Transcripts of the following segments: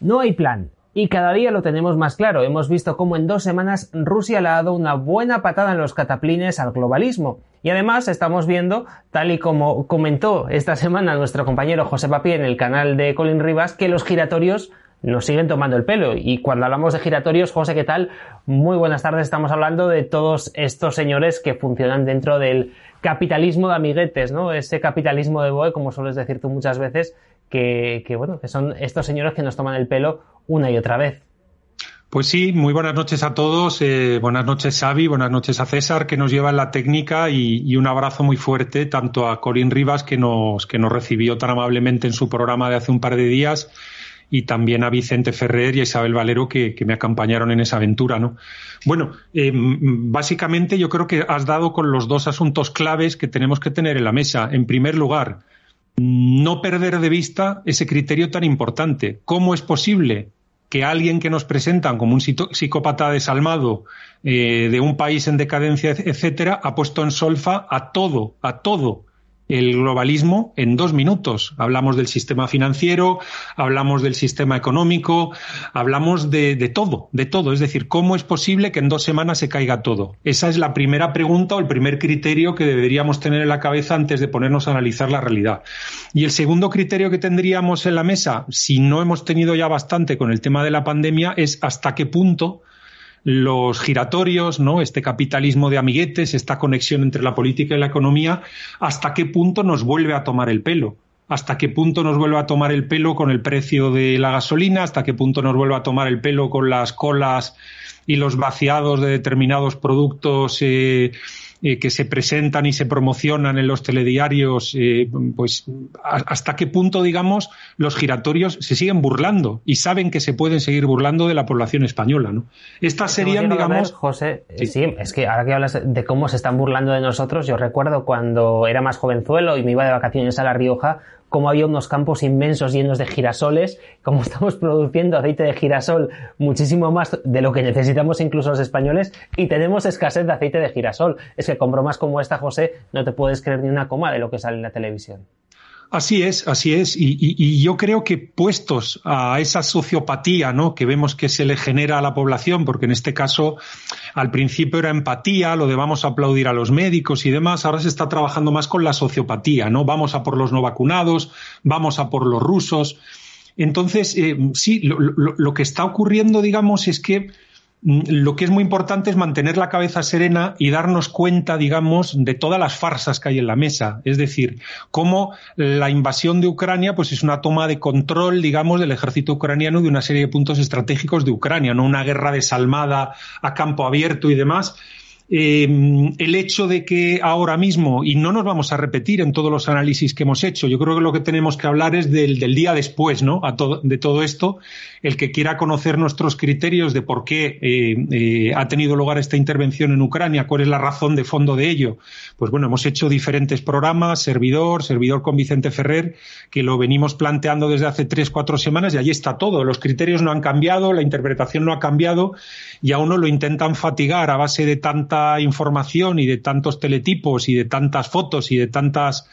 No hay plan. Y cada día lo tenemos más claro. Hemos visto cómo en dos semanas Rusia le ha dado una buena patada en los cataplines al globalismo. Y además estamos viendo, tal y como comentó esta semana nuestro compañero José Papi en el canal de Colin Rivas, que los giratorios nos siguen tomando el pelo. Y cuando hablamos de giratorios, José, ¿qué tal? Muy buenas tardes. Estamos hablando de todos estos señores que funcionan dentro del capitalismo de amiguetes, ¿no? Ese capitalismo de BOE, como sueles decir tú muchas veces, que, bueno, que son estos señores que nos toman el pelo una y otra vez. Pues sí, muy buenas noches a todos. Eh, buenas noches, Xavi. Buenas noches a César, que nos lleva en la técnica. Y, un abrazo muy fuerte tanto a Corín Rivas, que nos, que nos recibió tan amablemente en su programa de hace un par de días, y también a Vicente Ferrer y a Isabel Valero, que, me acompañaron en esa aventura. ¿no? Bueno, eh, básicamente yo creo que has dado con los dos asuntos claves que tenemos que tener en la mesa. En primer lugar, no perder de vista ese criterio tan importante. ¿Cómo es posible que alguien que nos presentan como un psicópata desalmado eh, de un país en decadencia, etcétera, ha puesto en solfa a todo, a todo el globalismo en dos minutos. Hablamos del sistema financiero, hablamos del sistema económico, hablamos de, todo, de todo. Es decir, ¿cómo es posible que en dos semanas se caiga todo? Esa es la primera pregunta o el primer criterio que deberíamos tener en la cabeza antes de ponernos a analizar la realidad. Y el segundo criterio que tendríamos en la mesa, si no hemos tenido ya bastante con el tema de la pandemia, es hasta qué punto los giratorios, ¿no? Este capitalismo de amiguetes, esta conexión entre la política y la economía, hasta qué punto nos vuelve a tomar el pelo. Hasta qué punto nos vuelve a tomar el pelo con el precio de la gasolina, hasta qué punto nos vuelve a tomar el pelo con las colas y los vaciados de determinados productos eh, eh, que se presentan y se promocionan en los telediarios, eh, pues hasta qué punto, digamos, los giratorios se siguen burlando y saben que se pueden seguir burlando de la población española, ¿no? Estas serían, digamos... José, sí. sí. es que ahora que hablas de cómo se están burlando de nosotros, yo recuerdo cuando era más jovenzuelo y me iba de vacaciones a La Rioja, como había unos campos inmensos llenos de girasoles, como estamos produciendo aceite de girasol muchísimo más de lo que necesitamos incluso los españoles y tenemos escasez de aceite de girasol. Es que con bromas como esta, José, no te puedes creer ni una coma de lo que sale en la televisión. Así es, así es. Y, yo creo que puestos a esa sociopatía, ¿no? Que vemos que se le genera a la población, porque en este caso al principio era empatía, lo de vamos a aplaudir a los médicos y demás, ahora se está trabajando más con la sociopatía, ¿no? Vamos a por los no vacunados, vamos a por los rusos. Entonces, eh, sí, lo que está ocurriendo, digamos, es que lo que es muy importante es mantener la cabeza serena y darnos cuenta, digamos, de todas las farsas que hay en la mesa. Es decir, cómo la invasión de Ucrania, pues es una toma de control, digamos, del ejército ucraniano de una serie de puntos estratégicos de Ucrania, no una guerra desalmada a campo abierto y demás, Em, el hecho de que ahora mismo, y no nos vamos a repetir en todos los análisis que hemos hecho, yo creo que lo que tenemos que hablar es del, día después, ¿no? de todo esto, el que quiera conocer nuestros criterios de por qué eh, eh, ha tenido lugar esta intervención en Ucrania, cuál es la razón de fondo de ello. Pues bueno, hemos hecho diferentes programas, servidor, servidor con Vicente Ferrer, que lo venimos planteando desde hace tres, cuatro semanas y allí está todo. Los criterios no han cambiado, la interpretación no ha cambiado y a uno lo intentan fatigar a base de tanta información y de tantos teletipos y de tantas fotos y de tantas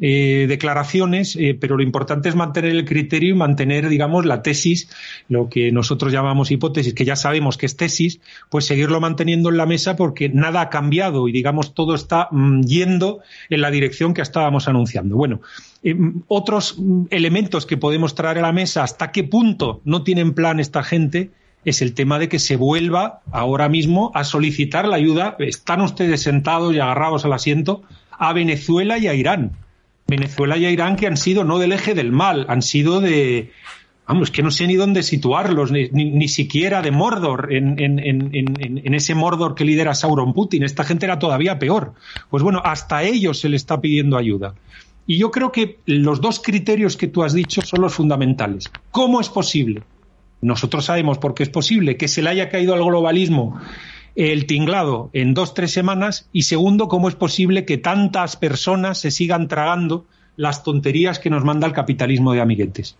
eh, declaraciones, eh, pero lo importante es mantener el criterio y mantener, digamos, la tesis, lo que nosotros llamamos hipótesis, que ya sabemos que es tesis, pues seguirlo manteniendo en la mesa porque nada ha cambiado y, digamos, todo está mm, yendo en la dirección que estábamos anunciando. Bueno, eh, otros mm, elementos que podemos traer a la mesa, hasta qué punto no tienen plan esta gente, es el tema de que se vuelva ahora mismo a solicitar la ayuda. Están ustedes sentados y agarrados al asiento a Venezuela y a Irán. Venezuela y a Irán que han sido no del eje del mal, han sido de, vamos, que no sé ni dónde situarlos, ni, siquiera de Mordor, en, ese Mordor que lidera Sauron Putin. Esta gente era todavía peor. Pues bueno, hasta ellos se le está pidiendo ayuda. Y yo creo que los dos criterios que tú has dicho son los fundamentales. ¿Cómo es posible? Nosotros sabemos por qué es posible que se le haya caído al globalismo el tinglado en dos, tres semanas. Y segundo, ¿cómo es posible que tantas personas se sigan tragando las tonterías que nos manda el capitalismo de amiguetes?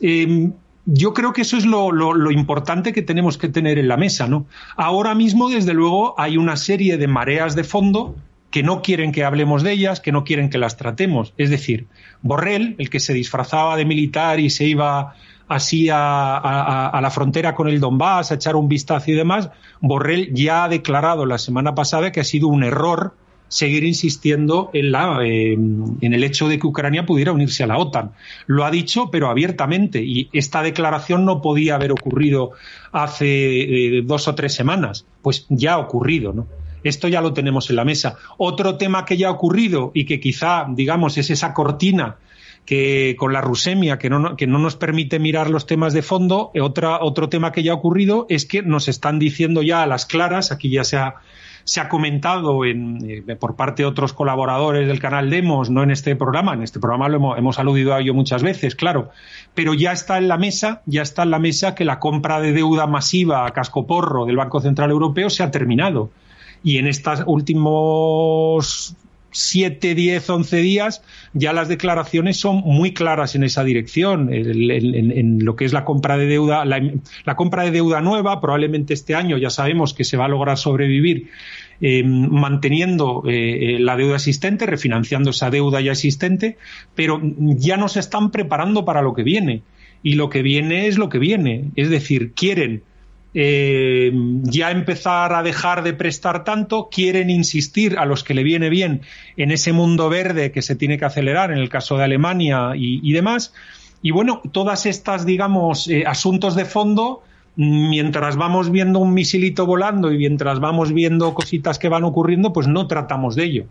Em, yo creo que eso es lo, lo, importante que tenemos que tener en la mesa, ¿no? Ahora mismo, desde luego, hay una serie de mareas de fondo que no quieren que hablemos de ellas, que no quieren que las tratemos. Es decir, Borrell, el que se disfrazaba de militar y se iba así a, a, la frontera con el Donbass a echar un vistazo y demás, Borrell ya ha declarado la semana pasada que ha sido un error seguir insistiendo en, la, eh, en el hecho de que Ucrania pudiera unirse a la OTAN. Lo ha dicho, pero abiertamente, y esta declaración no podía haber ocurrido hace eh, dos o tres semanas. Pues ya ha ocurrido, ¿no? Esto ya lo tenemos en la mesa. Otro tema que ya ha ocurrido y que quizá, digamos, es esa cortina que con la rusemia que no, que no nos permite mirar los temas de fondo, otra, otro tema que ya ha ocurrido es que nos están diciendo ya a las claras, aquí ya se ha, se ha comentado en, eh, por parte de otros colaboradores del canal Demos, no en este programa, en este programa lo hemos, hemos, aludido a ello muchas veces, claro, pero ya está en la mesa, ya está en la mesa que la compra de deuda masiva a cascoporro del Banco Central Europeo se ha terminado. Y en estos últimos 7, 10, 11 días, ya las declaraciones son muy claras en esa dirección. En, lo que es la compra de deuda, la, compra de deuda nueva, probablemente este año ya sabemos que se va a lograr sobrevivir eh, manteniendo eh, la deuda existente, refinanciando esa deuda ya existente, pero ya nos están preparando para lo que viene. Y lo que viene es lo que viene. Es decir, quieren eh, ya empezar a dejar de prestar tanto, quieren insistir a los que le viene bien en ese mundo verde que se tiene que acelerar en el caso de Alemania y, demás. Y bueno, todas estas, digamos, eh, asuntos de fondo, mientras vamos viendo un misilito volando y mientras vamos viendo cositas que van ocurriendo, pues no tratamos de ello.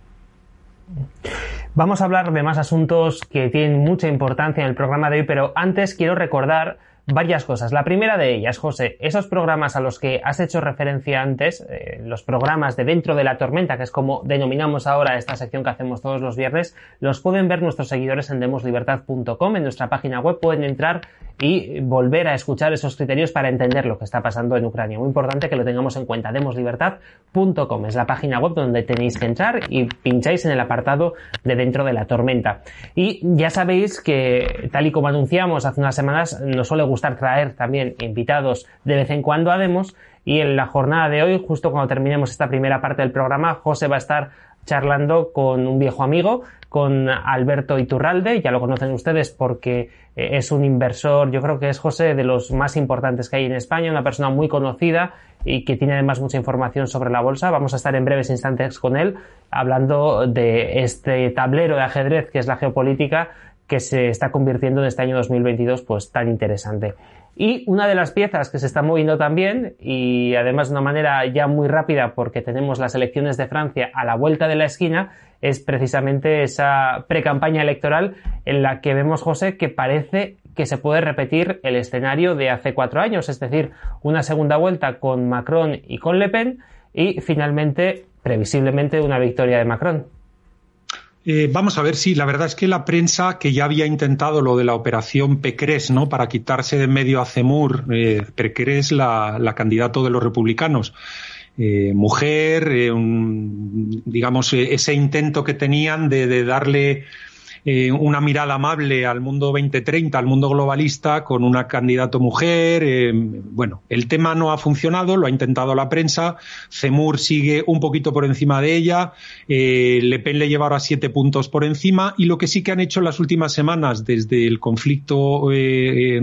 Vamos a hablar de más asuntos que tienen mucha importancia en el programa de hoy, pero antes quiero recordar varias cosas. La primera de ellas, José, esos programas a los que has hecho referencia antes, eh, los programas de Dentro de la Tormenta, que es como denominamos ahora esta sección que hacemos todos los viernes, los pueden ver nuestros seguidores en demoslibertad.com, en nuestra página web pueden entrar y volver a escuchar esos criterios para entender lo que está pasando en Ucrania. Muy importante que lo tengamos en cuenta. Demoslibertad.com es la página web donde tenéis que entrar y pincháis en el apartado de Dentro de la Tormenta. Y ya sabéis que, tal y como anunciamos hace unas semanas, nos suele gustar traer también invitados de vez en cuando a Demos y en la jornada de hoy, justo cuando terminemos esta primera parte del programa, José va a estar charlando con un viejo amigo, con Alberto Iturralde, ya lo conocen ustedes porque eh, es un inversor, yo creo que es José de los más importantes que hay en España, una persona muy conocida y que tiene además mucha información sobre la bolsa. Vamos a estar en breves instantes con él hablando de este tablero de ajedrez que es la geopolítica que se está convirtiendo en este año 2022 pues tan interesante. Y una de las piezas que se está moviendo también, y además de una manera ya muy rápida porque tenemos las elecciones de Francia a la vuelta de la esquina, es precisamente esa precampaña electoral en la que vemos, José, que parece que se puede repetir el escenario de hace cuatro años, es decir, una segunda vuelta con Macron y con Le Pen y finalmente, previsiblemente, una victoria de Macron. Eh, vamos a ver si la verdad es que la prensa que ya había intentado lo de la operación Pecres, ¿no? Para quitarse de medio a Cemur, eh, Pecres, la, la candidato de los republicanos. Eh, mujer, eh, digamos, ese intento que tenían de darle eh, una mirada amable al mundo 2030, al mundo globalista, con una candidato mujer. Eh, bueno, el tema no ha funcionado, lo ha intentado la prensa. Cemur sigue un poquito por encima de ella. Eh, Le Pen le lleva siete puntos por encima. Y lo que sí que han hecho en las últimas semanas, desde el conflicto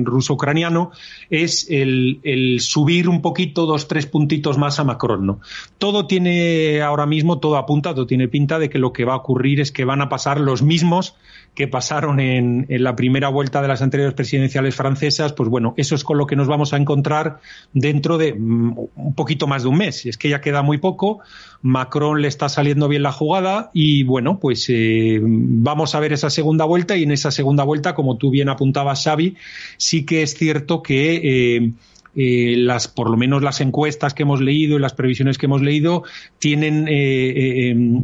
ruso-ucraniano, es el, el, subir un poquito, dos, tres puntitos más a Macron. ¿no? Todo tiene ahora mismo, todo apunta, todo tiene pinta de que lo que va a ocurrir es que van a pasar los mismos que pasaron en, la primera vuelta de las anteriores presidenciales francesas, pues bueno, eso es con lo que nos vamos a encontrar dentro de mm, un poquito más de un mes. Es que ya queda muy poco, Macron le está saliendo bien la jugada y bueno, pues eh, vamos a ver esa segunda vuelta y en esa segunda vuelta, como tú bien apuntabas, Xavi, sí que es cierto que eh, eh, las, por lo menos las encuestas que hemos leído y las previsiones que hemos leído tienen, eh, eh, em,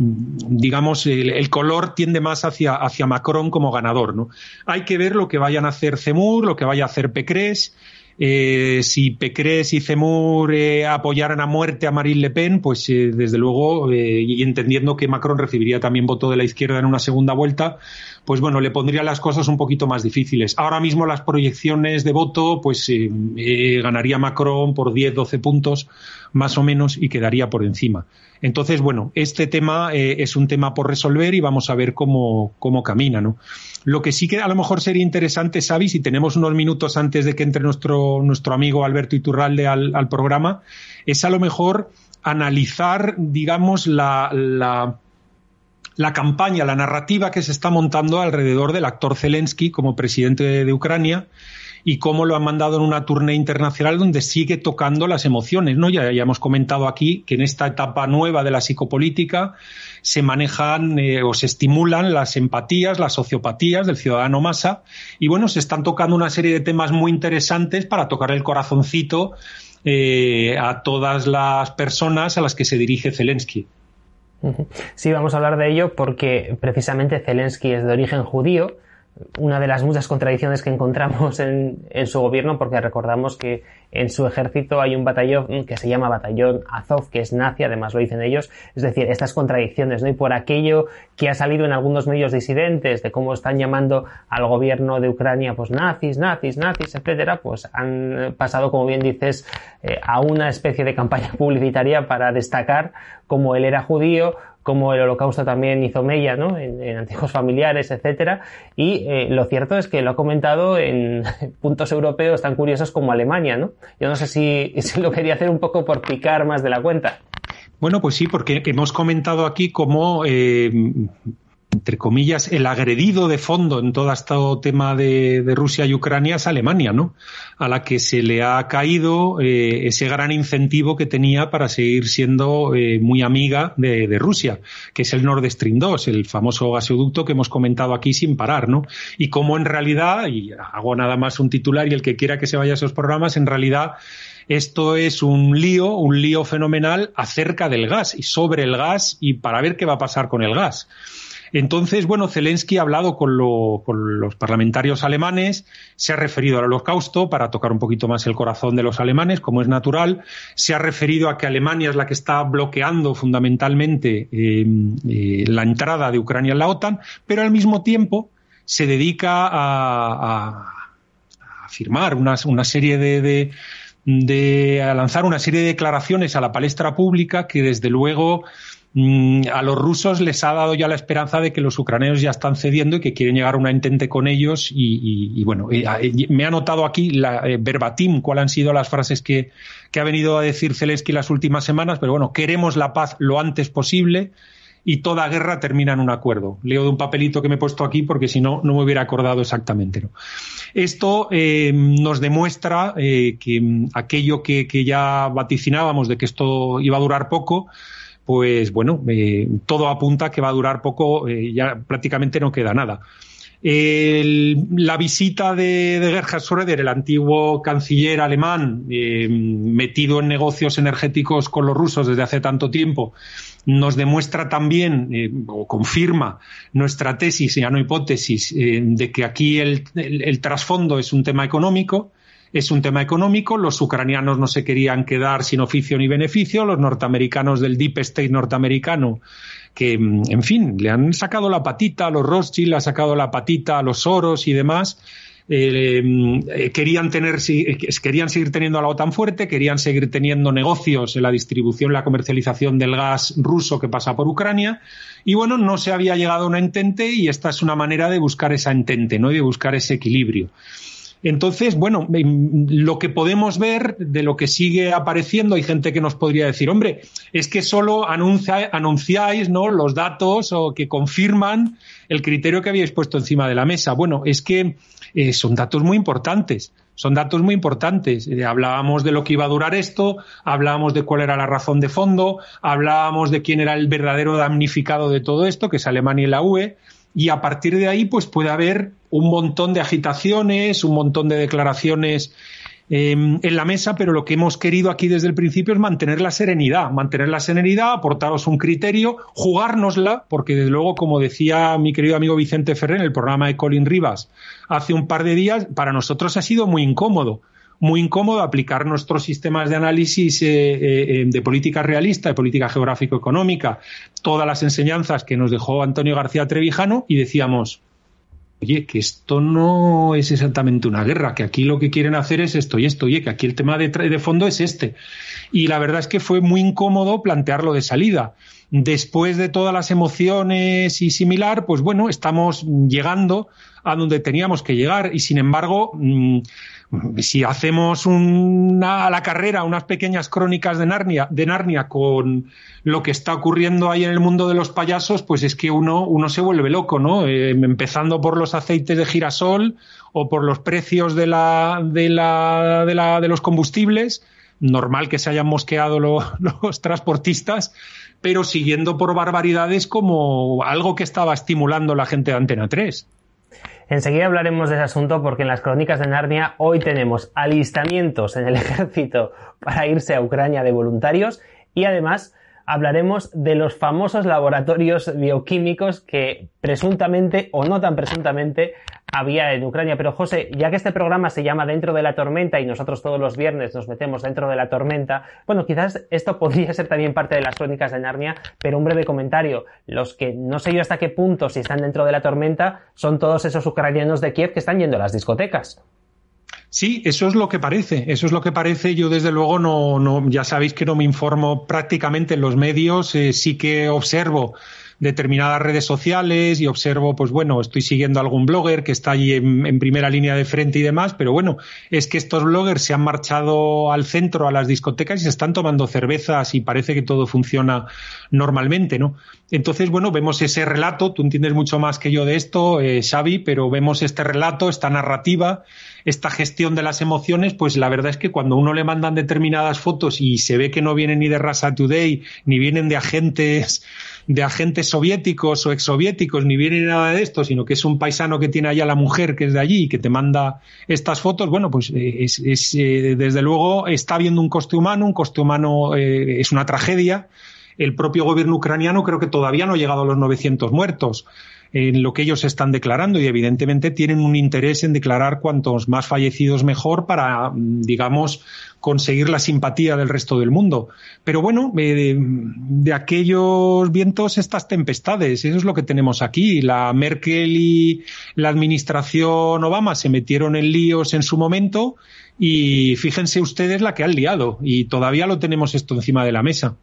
digamos, el, color tiende más hacia, hacia Macron como ganador. ¿no? Hay que ver lo que vayan a hacer Zemmour, lo que vaya a hacer Pécresse eh, si Pécresse y Zemmour eh, apoyaran a muerte a Marine Le Pen, pues eh, desde luego, eh, y entendiendo que Macron recibiría también voto de la izquierda en una segunda vuelta, pues bueno, le pondría las cosas un poquito más difíciles. Ahora mismo las proyecciones de voto, pues ganaría Macron por 10, 12 puntos más o menos y quedaría por encima. Entonces, bueno, este tema es un tema por resolver y vamos a ver cómo, cómo camina, ¿no? Lo que sí que a lo mejor sería interesante, Xavi, si tenemos unos minutos antes de que entre nuestro, nuestro amigo Alberto Iturralde al, programa, es a lo mejor analizar, digamos, la, la, campaña, la narrativa que se está montando alrededor del actor Zelensky como presidente de Ucrania y cómo lo han mandado en una tournée internacional donde sigue tocando las emociones. ¿no? Ya, hemos comentado aquí que en esta etapa nueva de la psicopolítica se manejan eh, o se estimulan las empatías, las sociopatías del ciudadano masa y bueno, se están tocando una serie de temas muy interesantes para tocar el corazoncito eh, a todas las personas a las que se dirige Zelensky. Sí, vamos a hablar de ello porque precisamente Zelensky es de origen judío una de las muchas contradicciones que encontramos en, en, su gobierno, porque recordamos que en su ejército hay un batallón que se llama Batallón Azov, que es nazi, además lo dicen ellos, es decir, estas contradicciones, ¿no? Y por aquello que ha salido en algunos medios disidentes de cómo están llamando al gobierno de Ucrania, pues nazis, nazis, nazis, etcétera, pues han pasado, como bien dices, eh, a una especie de campaña publicitaria para destacar cómo él era judío, como el holocausto también hizo mella ¿no? en, antiguos familiares, etcétera. Y eh, lo cierto es que lo ha comentado en puntos europeos tan curiosos como Alemania, ¿no? Yo no sé si, lo quería hacer un poco por picar más de la cuenta. Bueno, pues sí, porque hemos comentado aquí cómo eh, entre comillas, el agredido de fondo en todo este tema de, Rusia y Ucrania es Alemania, ¿no? A la que se le ha caído eh, ese gran incentivo que tenía para seguir siendo eh, muy amiga de, Rusia, que es el Nord Stream 2, el famoso gasoducto que hemos comentado aquí sin parar, ¿no? Y cómo en realidad, y hago nada más un titular y el que quiera que se vaya a esos programas, en realidad esto es un lío, un lío fenomenal acerca del gas y sobre el gas y para ver qué va a pasar con el gas. Entonces, bueno, Zelensky ha hablado con, los parlamentarios alemanes, se ha referido al holocausto para tocar un poquito más el corazón de los alemanes, como es natural, se ha referido a que Alemania es la que está bloqueando fundamentalmente em, eh, la entrada de Ucrania en la OTAN, pero al mismo tiempo se dedica a, afirmar una, serie de, de a lanzar una serie de declaraciones a la palestra pública que desde luego a los rusos les ha dado ya la esperanza de que los ucranianos ya están cediendo y que quieren llegar a una entente con ellos. Y, bueno, me ha notado aquí la, eh, verbatim cuáles han sido las frases que, ha venido a decir Zelensky las últimas semanas, pero bueno, queremos la paz lo antes posible y toda guerra termina en un acuerdo. Leo de un papelito que me he puesto aquí porque si no, no me hubiera acordado exactamente. Esto eh, nos demuestra eh, que mm, aquello que, que, ya vaticinábamos de que esto iba a durar poco, pues bueno, eh, todo apunta que va a durar poco, eh, ya prácticamente no queda nada. la visita de, Gerhard Schröder, el antiguo canciller alemán, eh, metido en negocios energéticos con los rusos desde hace tanto tiempo, nos demuestra también o confirma nuestra tesis, ya no hipótesis, de que aquí el trasfondo es un tema económico es un tema económico, los ucranianos no se querían quedar sin oficio ni beneficio, los norteamericanos del Deep State norteamericano que, mm, en fin, le han sacado la patita a los Rothschild, le han sacado la patita a los Soros y demás, eh, mm, eh, querían tener eh, querían seguir teniendo a la OTAN fuerte, querían seguir teniendo negocios en la distribución la comercialización del gas ruso que pasa por Ucrania y bueno, no se había llegado a una entente y esta es una manera de buscar esa entente, ¿no? Y de buscar ese equilibrio. Entonces, bueno, em, lo que podemos ver de lo que sigue apareciendo, hay gente que nos podría decir, hombre, es que solo anunciáis ¿no? los datos o que confirman el criterio que habíais puesto encima de la mesa. Bueno, es que eh, son datos muy importantes. Son datos muy importantes. Eh, hablábamos de lo que iba a durar esto, hablábamos de cuál era la razón de fondo, hablábamos de quién era el verdadero damnificado de todo esto, que es Alemania y la UE, y a partir de ahí pues puede haber un montón de agitaciones, un montón de declaraciones em, en la mesa, pero lo que hemos querido aquí desde el principio es mantener la serenidad, mantener la serenidad, aportaros un criterio, jugárnosla, porque desde luego, como decía mi querido amigo Vicente Ferrer en el programa de Colin Rivas hace un par de días, para nosotros ha sido muy incómodo muy incómodo aplicar nuestros sistemas de análisis eh, eh, de política realista, de política geográfico-económica, todas las enseñanzas que nos dejó Antonio García Trevijano y decíamos, oye, que esto no es exactamente una guerra, que aquí lo que quieren hacer es esto y esto, oye, que aquí el tema de, fondo es este. Y la verdad es que fue muy incómodo plantearlo de salida. Después de todas las emociones y similar, pues bueno, estamos llegando a donde teníamos que llegar. Y sin embargo, mm, si hacemos una, a la carrera unas pequeñas crónicas de Narnia, de Narnia con lo que está ocurriendo ahí en el mundo de los payasos, pues es que uno, se vuelve loco, ¿no? Eh, empezando por los aceites de girasol o por los precios de los combustibles. Normal que se hayan mosqueado los transportistas, pero siguiendo por barbaridades como algo que estaba estimulando la gente de Antena 3. Enseguida hablaremos de ese asunto porque en las crónicas de Narnia hoy tenemos alistamientos en el ejército para irse a Ucrania de voluntarios y además hablaremos de los famosos laboratorios bioquímicos que presuntamente o no tan presuntamente había en Ucrania. Pero José, ya que este programa se llama Dentro de la Tormenta y nosotros todos los viernes nos metemos dentro de la tormenta, bueno, quizás esto podría ser también parte de las crónicas de Narnia, pero un breve comentario. Los que no sé yo hasta qué punto si están dentro de la tormenta son todos esos ucranianos de Kiev que están yendo a las discotecas. Sí, eso es lo que parece, eso es lo que parece. Yo desde luego no, no ya sabéis que no me informo prácticamente en los medios, eh, sí que observo determinadas redes sociales y observo, pues bueno, estoy siguiendo a algún blogger que está allí en, primera línea de frente y demás, pero bueno, es que estos bloggers se han marchado al centro, a las discotecas y se están tomando cervezas y parece que todo funciona normalmente, ¿no? Entonces, bueno, vemos ese relato, tú entiendes mucho más que yo de esto, eh, Xavi, pero vemos este relato, esta narrativa, esta gestión de las emociones, pues la verdad es que cuando uno le mandan determinadas fotos y se ve que no vienen ni de Rasa Today, ni vienen de agentes de agentes soviéticos o exsoviéticos, ni viene nada de esto, sino que es un paisano que tiene allá la mujer que es de allí y que te manda estas fotos, bueno, pues eh, es, eh, desde luego está habiendo un coste humano, un coste humano eh, es una tragedia. El propio gobierno ucraniano creo que todavía no ha llegado a los 900 muertos en lo que ellos están declarando y evidentemente tienen un interés en declarar cuantos más fallecidos mejor para, digamos, conseguir la simpatía del resto del mundo. Pero bueno, eh, de, aquellos vientos estas tempestades, eso es lo que tenemos aquí. La Merkel y la administración Obama se metieron en líos en su momento y fíjense ustedes la que han liado y todavía lo tenemos esto encima de la mesa.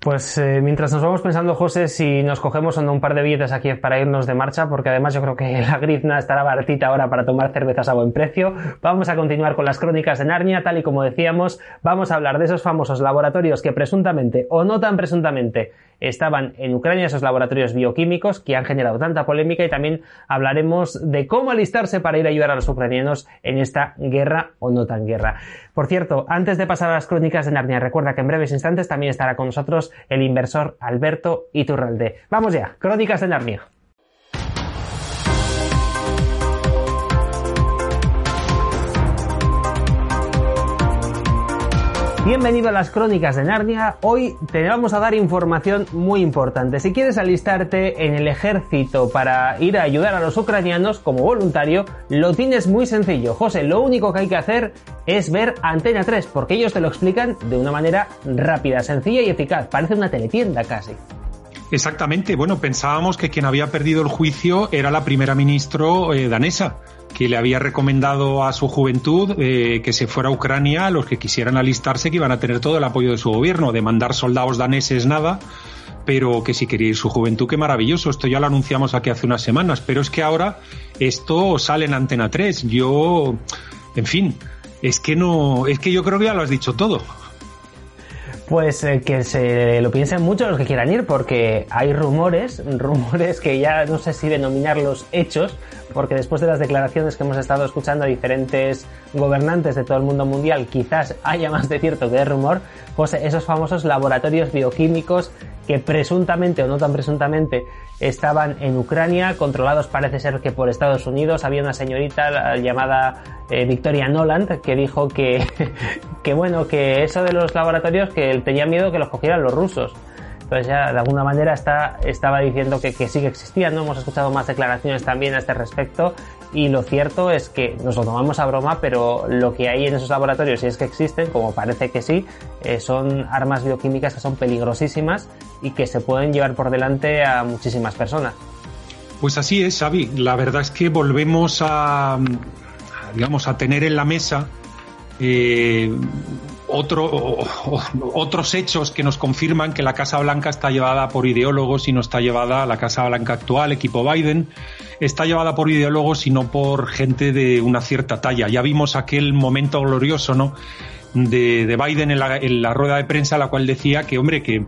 Pues eh, mientras nos vamos pensando, José, si nos cogemos un par de billetes aquí para irnos de marcha, porque además yo creo que la grizna estará baratita ahora para tomar cervezas a buen precio, vamos a continuar con las crónicas de Narnia, tal y como decíamos, vamos a hablar de esos famosos laboratorios que presuntamente o no tan presuntamente estaban en Ucrania, esos laboratorios bioquímicos que han generado tanta polémica y también hablaremos de cómo alistarse para ir a ayudar a los ucranianos en esta guerra o no tan guerra. Por cierto, antes de pasar a las crónicas de Narnia, recuerda que en breves instantes también estará con nosotros el inversor Alberto Iturralde. Vamos ya, crónicas de Narnia. Bienvenido a las crónicas de Narnia. Hoy te vamos a dar información muy importante. Si quieres alistarte en el ejército para ir a ayudar a los ucranianos como voluntario, lo tienes muy sencillo. José, lo único que hay que hacer es ver Antena 3, porque ellos te lo explican de una manera rápida, sencilla y eficaz. Parece una teletienda casi. Exactamente. Bueno, pensábamos que quien había perdido el juicio era la primera ministro eh, danesa que le había recomendado a su juventud eh, que se fuera a Ucrania a los que quisieran alistarse, que iban a tener todo el apoyo de su gobierno, de mandar soldados daneses nada, pero que si quería ir su juventud, qué maravilloso. Esto ya lo anunciamos aquí hace unas semanas, pero es que ahora esto sale en Antena 3. Yo, en fin, es que no, es que yo creo que ya lo has dicho todo. Pues eh, que se lo piensen mucho los que quieran ir, porque hay rumores, rumores que ya no sé si denominarlos hechos, porque después de las declaraciones que hemos estado escuchando a diferentes gobernantes de todo el mundo mundial, quizás haya más de cierto que de rumor, pues esos famosos laboratorios bioquímicos que presuntamente o no tan presuntamente estaban en Ucrania, controlados parece ser que por Estados Unidos. Había una señorita llamada eh, Victoria Noland que dijo que, que bueno, que eso de los laboratorios que tenía miedo que los cogieran los rusos. Entonces ya de alguna manera está, estaba diciendo que, sí que existían, ¿no? Hemos escuchado más declaraciones también a este respecto y lo cierto es que nos lo tomamos a broma, pero lo que hay en esos laboratorios, si es que existen, como parece que sí, eh, son armas bioquímicas que son peligrosísimas y que se pueden llevar por delante a muchísimas personas. Pues así es, Xavi. La verdad es que volvemos a, digamos, a tener en la mesa eh, otro, otros hechos que nos confirman que la Casa Blanca está llevada por ideólogos y no está llevada, la Casa Blanca actual, equipo Biden, está llevada por ideólogos y no por gente de una cierta talla. Ya vimos aquel momento glorioso, ¿no? De, de Biden en la, en la rueda de prensa, la cual decía que, hombre, que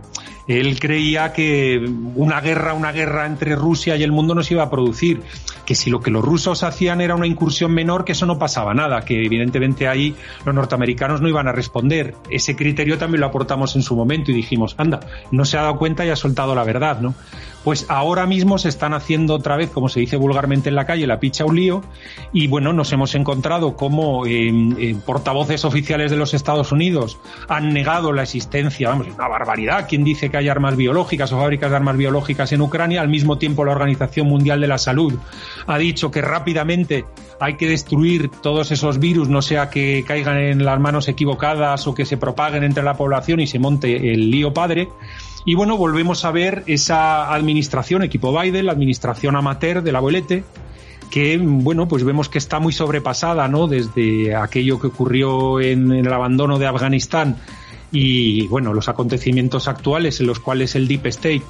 él creía que una guerra, una guerra entre Rusia y el mundo no se iba a producir, que si lo que los rusos hacían era una incursión menor, que eso no pasaba nada, que evidentemente ahí los norteamericanos no iban a responder. Ese criterio también lo aportamos en su momento y dijimos, anda, no se ha dado cuenta y ha soltado la verdad, ¿no? Pues ahora mismo se están haciendo otra vez, como se dice vulgarmente en la calle, la picha un lío y bueno, nos hemos encontrado como eh, eh, portavoces oficiales de los Estados Unidos han negado la existencia, vamos, una barbaridad, quien dice que hay armas biológicas o fábricas de armas biológicas en Ucrania. Al mismo tiempo, la Organización Mundial de la Salud ha dicho que rápidamente hay que destruir todos esos virus, no sea que caigan en las manos equivocadas o que se propaguen entre la población y se monte el lío padre. Y bueno, volvemos a ver esa administración, equipo Biden, la administración amateur del abuelete, que bueno, pues vemos que está muy sobrepasada, ¿no? Desde aquello que ocurrió en el abandono de Afganistán y bueno, los acontecimientos actuales en los cuales el Deep State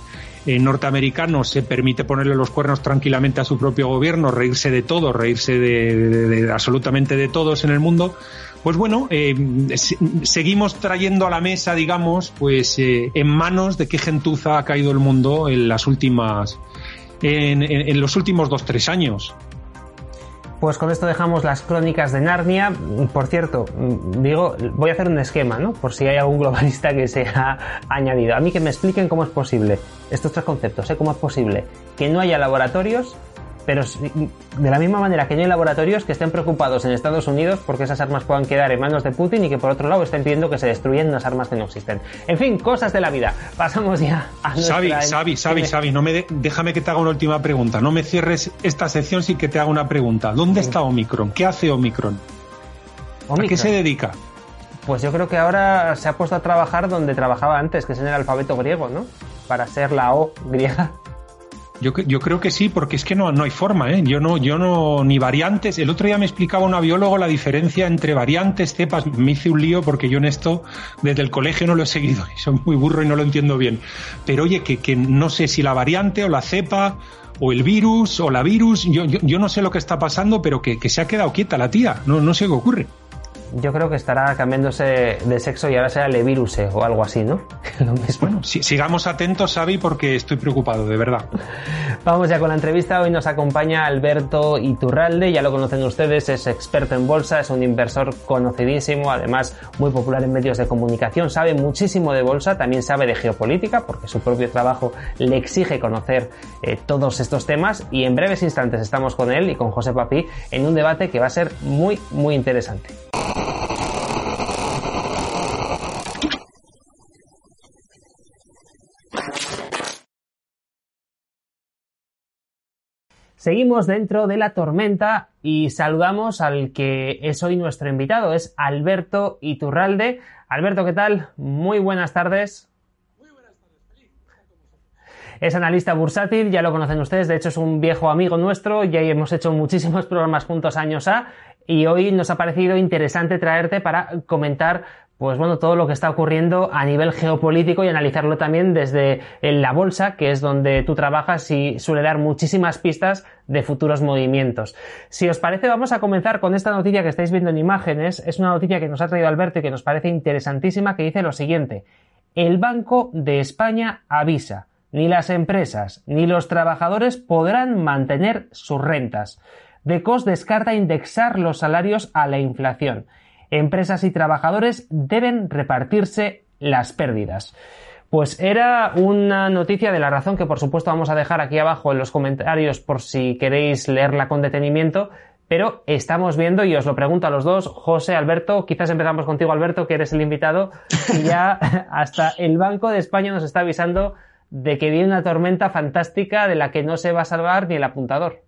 eh, norteamericano se permite ponerle los cuernos tranquilamente a su propio gobierno, reírse de todo, reírse de, absolutamente de todos en el mundo, pues bueno, eh, seguimos trayendo a la mesa, digamos, pues eh, en manos de qué gentuza ha caído el mundo en las últimas, en, en los últimos dos tres años. Pues con esto dejamos las crónicas de Narnia. Por cierto, digo, voy a hacer un esquema, ¿no? Por si hay algún globalista que se ha añadido. A mí que me expliquen cómo es posible, estos tres conceptos, ¿eh? ¿Cómo es posible que no haya laboratorios pero de la misma manera que no hay laboratorios que estén preocupados en Estados Unidos porque esas armas puedan quedar en manos de Putin y que por otro lado estén pidiendo que se destruyan unas armas que no existen. En fin, cosas de la vida. Pasamos ya a nuestra... Xavi, Xavi, Xavi, no me déjame que te haga una última pregunta. No me cierres esta sección sin que te haga una pregunta. ¿Dónde está Omicron? ¿Qué hace Omicron? ¿A qué se dedica? Pues yo creo que ahora se ha puesto a trabajar donde trabajaba antes, que es en el alfabeto griego, ¿no? Para ser la O griega. Yo, yo, creo que sí, porque es que no, no hay forma, ¿eh? Yo no, yo no, ni variantes. El otro día me explicaba una biólogo la diferencia entre variantes, cepas. Me hice un lío porque yo en esto, desde el colegio no lo he seguido y soy muy burro y no lo entiendo bien. Pero oye, que, que no sé si la variante o la cepa o el virus o la virus, yo, yo, yo no sé lo que está pasando, pero que, que se ha quedado quieta la tía. No, no sé qué ocurre yo creo que estará cambiándose de sexo y ahora será Leviruse o algo así, ¿no? Lo mismo. Bueno, sigamos atentos, Xavi, porque estoy preocupado, de verdad. Vamos ya con la entrevista. Hoy nos acompaña Alberto Iturralde, ya lo conocen ustedes, es experto en bolsa, es un inversor conocidísimo, además muy popular en medios de comunicación, sabe muchísimo de bolsa, también sabe de geopolítica, porque su propio trabajo le exige conocer eh, todos estos temas y en breves instantes estamos con él y con José Papi en un debate que va a ser muy, muy interesante. Seguimos dentro de la tormenta y saludamos al que es hoy nuestro invitado, es Alberto Iturralde. Alberto, ¿qué tal? Muy buenas tardes. Muy buenas tardes, Es analista bursátil, ya lo conocen ustedes, de hecho es un viejo amigo nuestro, ya hemos hecho muchísimos programas juntos años A y hoy nos ha parecido interesante traerte para comentar pues bueno, todo lo que está ocurriendo a nivel geopolítico y analizarlo también desde la bolsa, que es donde tú trabajas y suele dar muchísimas pistas de futuros movimientos. Si os parece, vamos a comenzar con esta noticia que estáis viendo en imágenes. Es una noticia que nos ha traído Alberto y que nos parece interesantísima, que dice lo siguiente. El Banco de España avisa, ni las empresas ni los trabajadores podrán mantener sus rentas. Decos descarta indexar los salarios a la inflación empresas y trabajadores deben repartirse las pérdidas. Pues era una noticia de la razón que por supuesto vamos a dejar aquí abajo en los comentarios por si queréis leerla con detenimiento, pero estamos viendo y os lo pregunto a los dos, José, Alberto, quizás empezamos contigo Alberto, que eres el invitado, y ya hasta el Banco de España nos está avisando de que viene una tormenta fantástica de la que no se va a salvar ni el apuntador.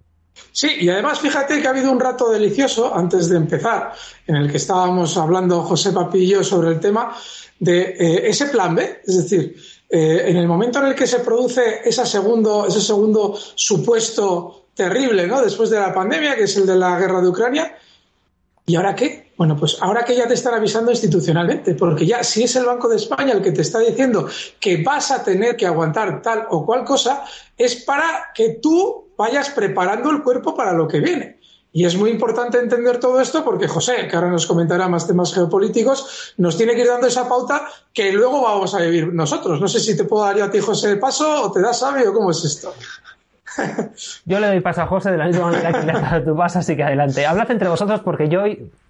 Sí, y además fíjate que ha habido un rato delicioso antes de empezar, en el que estábamos hablando José Papillo sobre el tema de eh, ese plan B, es decir, eh, en el momento en el que se produce ese segundo, ese segundo supuesto terrible, ¿no? Después de la pandemia, que es el de la guerra de Ucrania, ¿y ahora qué? Bueno, pues ahora que ya te están avisando institucionalmente, porque ya si es el Banco de España el que te está diciendo que vas a tener que aguantar tal o cual cosa, es para que tú vayas preparando el cuerpo para lo que viene. Y es muy importante entender todo esto porque José, que ahora nos comentará más temas geopolíticos, nos tiene que ir dando esa pauta que luego vamos a vivir nosotros. No sé si te puedo dar yo a ti, José, el paso o te das sabe o cómo es esto. Yo le doy paso a José de la misma manera que le has dado tu paso, así que adelante. Hablad entre vosotros porque yo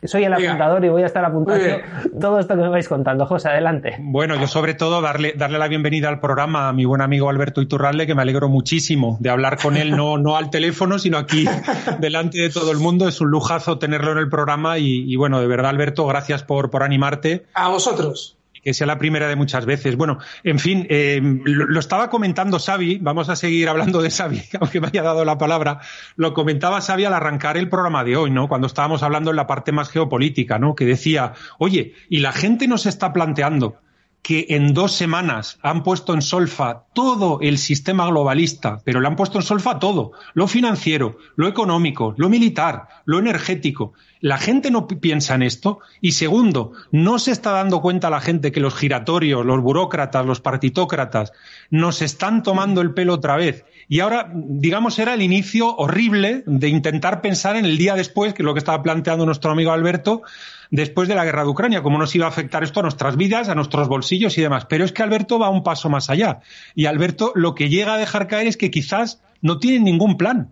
soy el apuntador y voy a estar apuntando todo esto que me vais contando. José, adelante. Bueno, yo sobre todo darle, darle la bienvenida al programa a mi buen amigo Alberto Iturralde, que me alegro muchísimo de hablar con él, no, no al teléfono, sino aquí delante de todo el mundo. Es un lujazo tenerlo en el programa y, y bueno, de verdad, Alberto, gracias por, por animarte. A vosotros que sea la primera de muchas veces. Bueno, en fin, eh, lo, estaba comentando Xavi, vamos a seguir hablando de Xavi, aunque me haya dado la palabra, lo comentaba Xavi al arrancar el programa de hoy, ¿no? Cuando estábamos hablando en la parte más geopolítica, ¿no? Que decía, oye, y la gente nos está planteando que en dos semanas han puesto en solfa todo el sistema globalista, pero le han puesto en solfa todo, lo financiero, lo económico, lo militar, lo energético. La gente no piensa en esto. Y segundo, no se está dando cuenta la gente que los giratorios, los burócratas, los partitócratas nos están tomando el pelo otra vez. Y ahora, digamos, era el inicio horrible de intentar pensar en el día después, que es lo que estaba planteando nuestro amigo Alberto, después de la guerra de Ucrania, cómo nos iba a afectar esto a nuestras vidas, a nuestros bolsillos y demás. Pero es que Alberto va un paso más allá. Y Alberto lo que llega a dejar caer es que quizás no tienen ningún plan.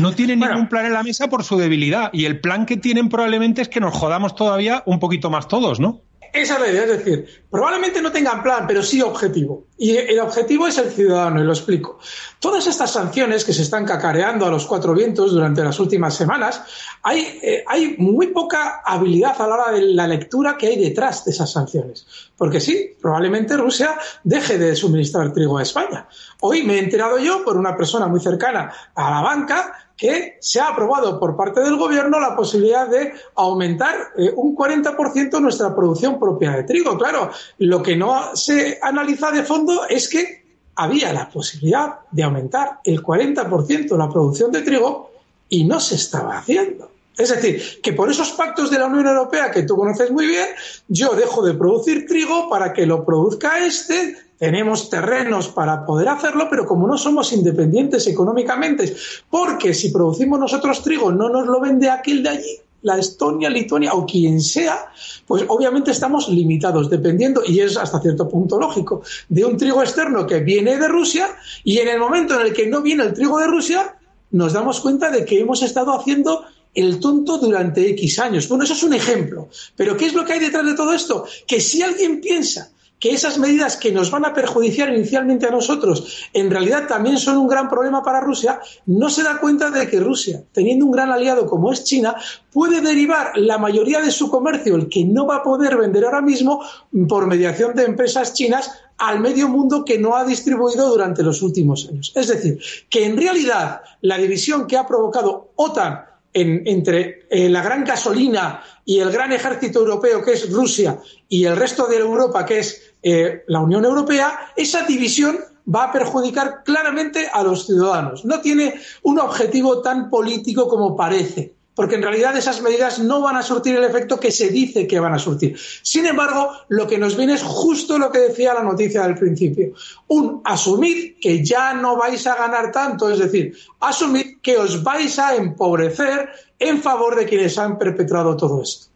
No tienen ningún plan en la mesa por su debilidad. Y el plan que tienen probablemente es que nos jodamos todavía un poquito más todos, ¿no? Esa es la idea, es decir, probablemente no tengan plan, pero sí objetivo. Y el objetivo es el ciudadano, y lo explico. Todas estas sanciones que se están cacareando a los cuatro vientos durante las últimas semanas, hay, eh, hay muy poca habilidad a la hora de la lectura que hay detrás de esas sanciones. Porque sí, probablemente Rusia deje de suministrar trigo a España. Hoy me he enterado yo por una persona muy cercana a la banca que se ha aprobado por parte del gobierno la posibilidad de aumentar eh, un 40% nuestra producción propia de trigo. Claro, lo que no se analiza de fondo es que había la posibilidad de aumentar el 40% la producción de trigo y no se estaba haciendo. Es decir, que por esos pactos de la Unión Europea que tú conoces muy bien, yo dejo de producir trigo para que lo produzca este, tenemos terrenos para poder hacerlo, pero como no somos independientes económicamente, porque si producimos nosotros trigo no nos lo vende aquel de allí, la Estonia, Lituania o quien sea, pues obviamente estamos limitados, dependiendo, y es hasta cierto punto lógico, de un trigo externo que viene de Rusia y en el momento en el que no viene el trigo de Rusia, nos damos cuenta de que hemos estado haciendo el tonto durante X años. Bueno, eso es un ejemplo. Pero ¿qué es lo que hay detrás de todo esto? Que si alguien piensa que esas medidas que nos van a perjudiciar inicialmente a nosotros en realidad también son un gran problema para Rusia, no se da cuenta de que Rusia, teniendo un gran aliado como es China, puede derivar la mayoría de su comercio, el que no va a poder vender ahora mismo, por mediación de empresas chinas al medio mundo que no ha distribuido durante los últimos años. Es decir, que en realidad la división que ha provocado OTAN entre eh, la gran gasolina y el gran ejército europeo que es Rusia y el resto de Europa que es eh, la Unión Europea, esa división va a perjudicar claramente a los ciudadanos. No tiene un objetivo tan político como parece. porque en realidad esas medidas no van a surtir el efecto que se dice que van a surtir. Sin embargo, lo que nos viene es justo lo que decía la noticia del principio. Un asumid que ya no vais a ganar tanto, es decir, asumid que os vais a empobrecer en favor de quienes han perpetrado todo esto.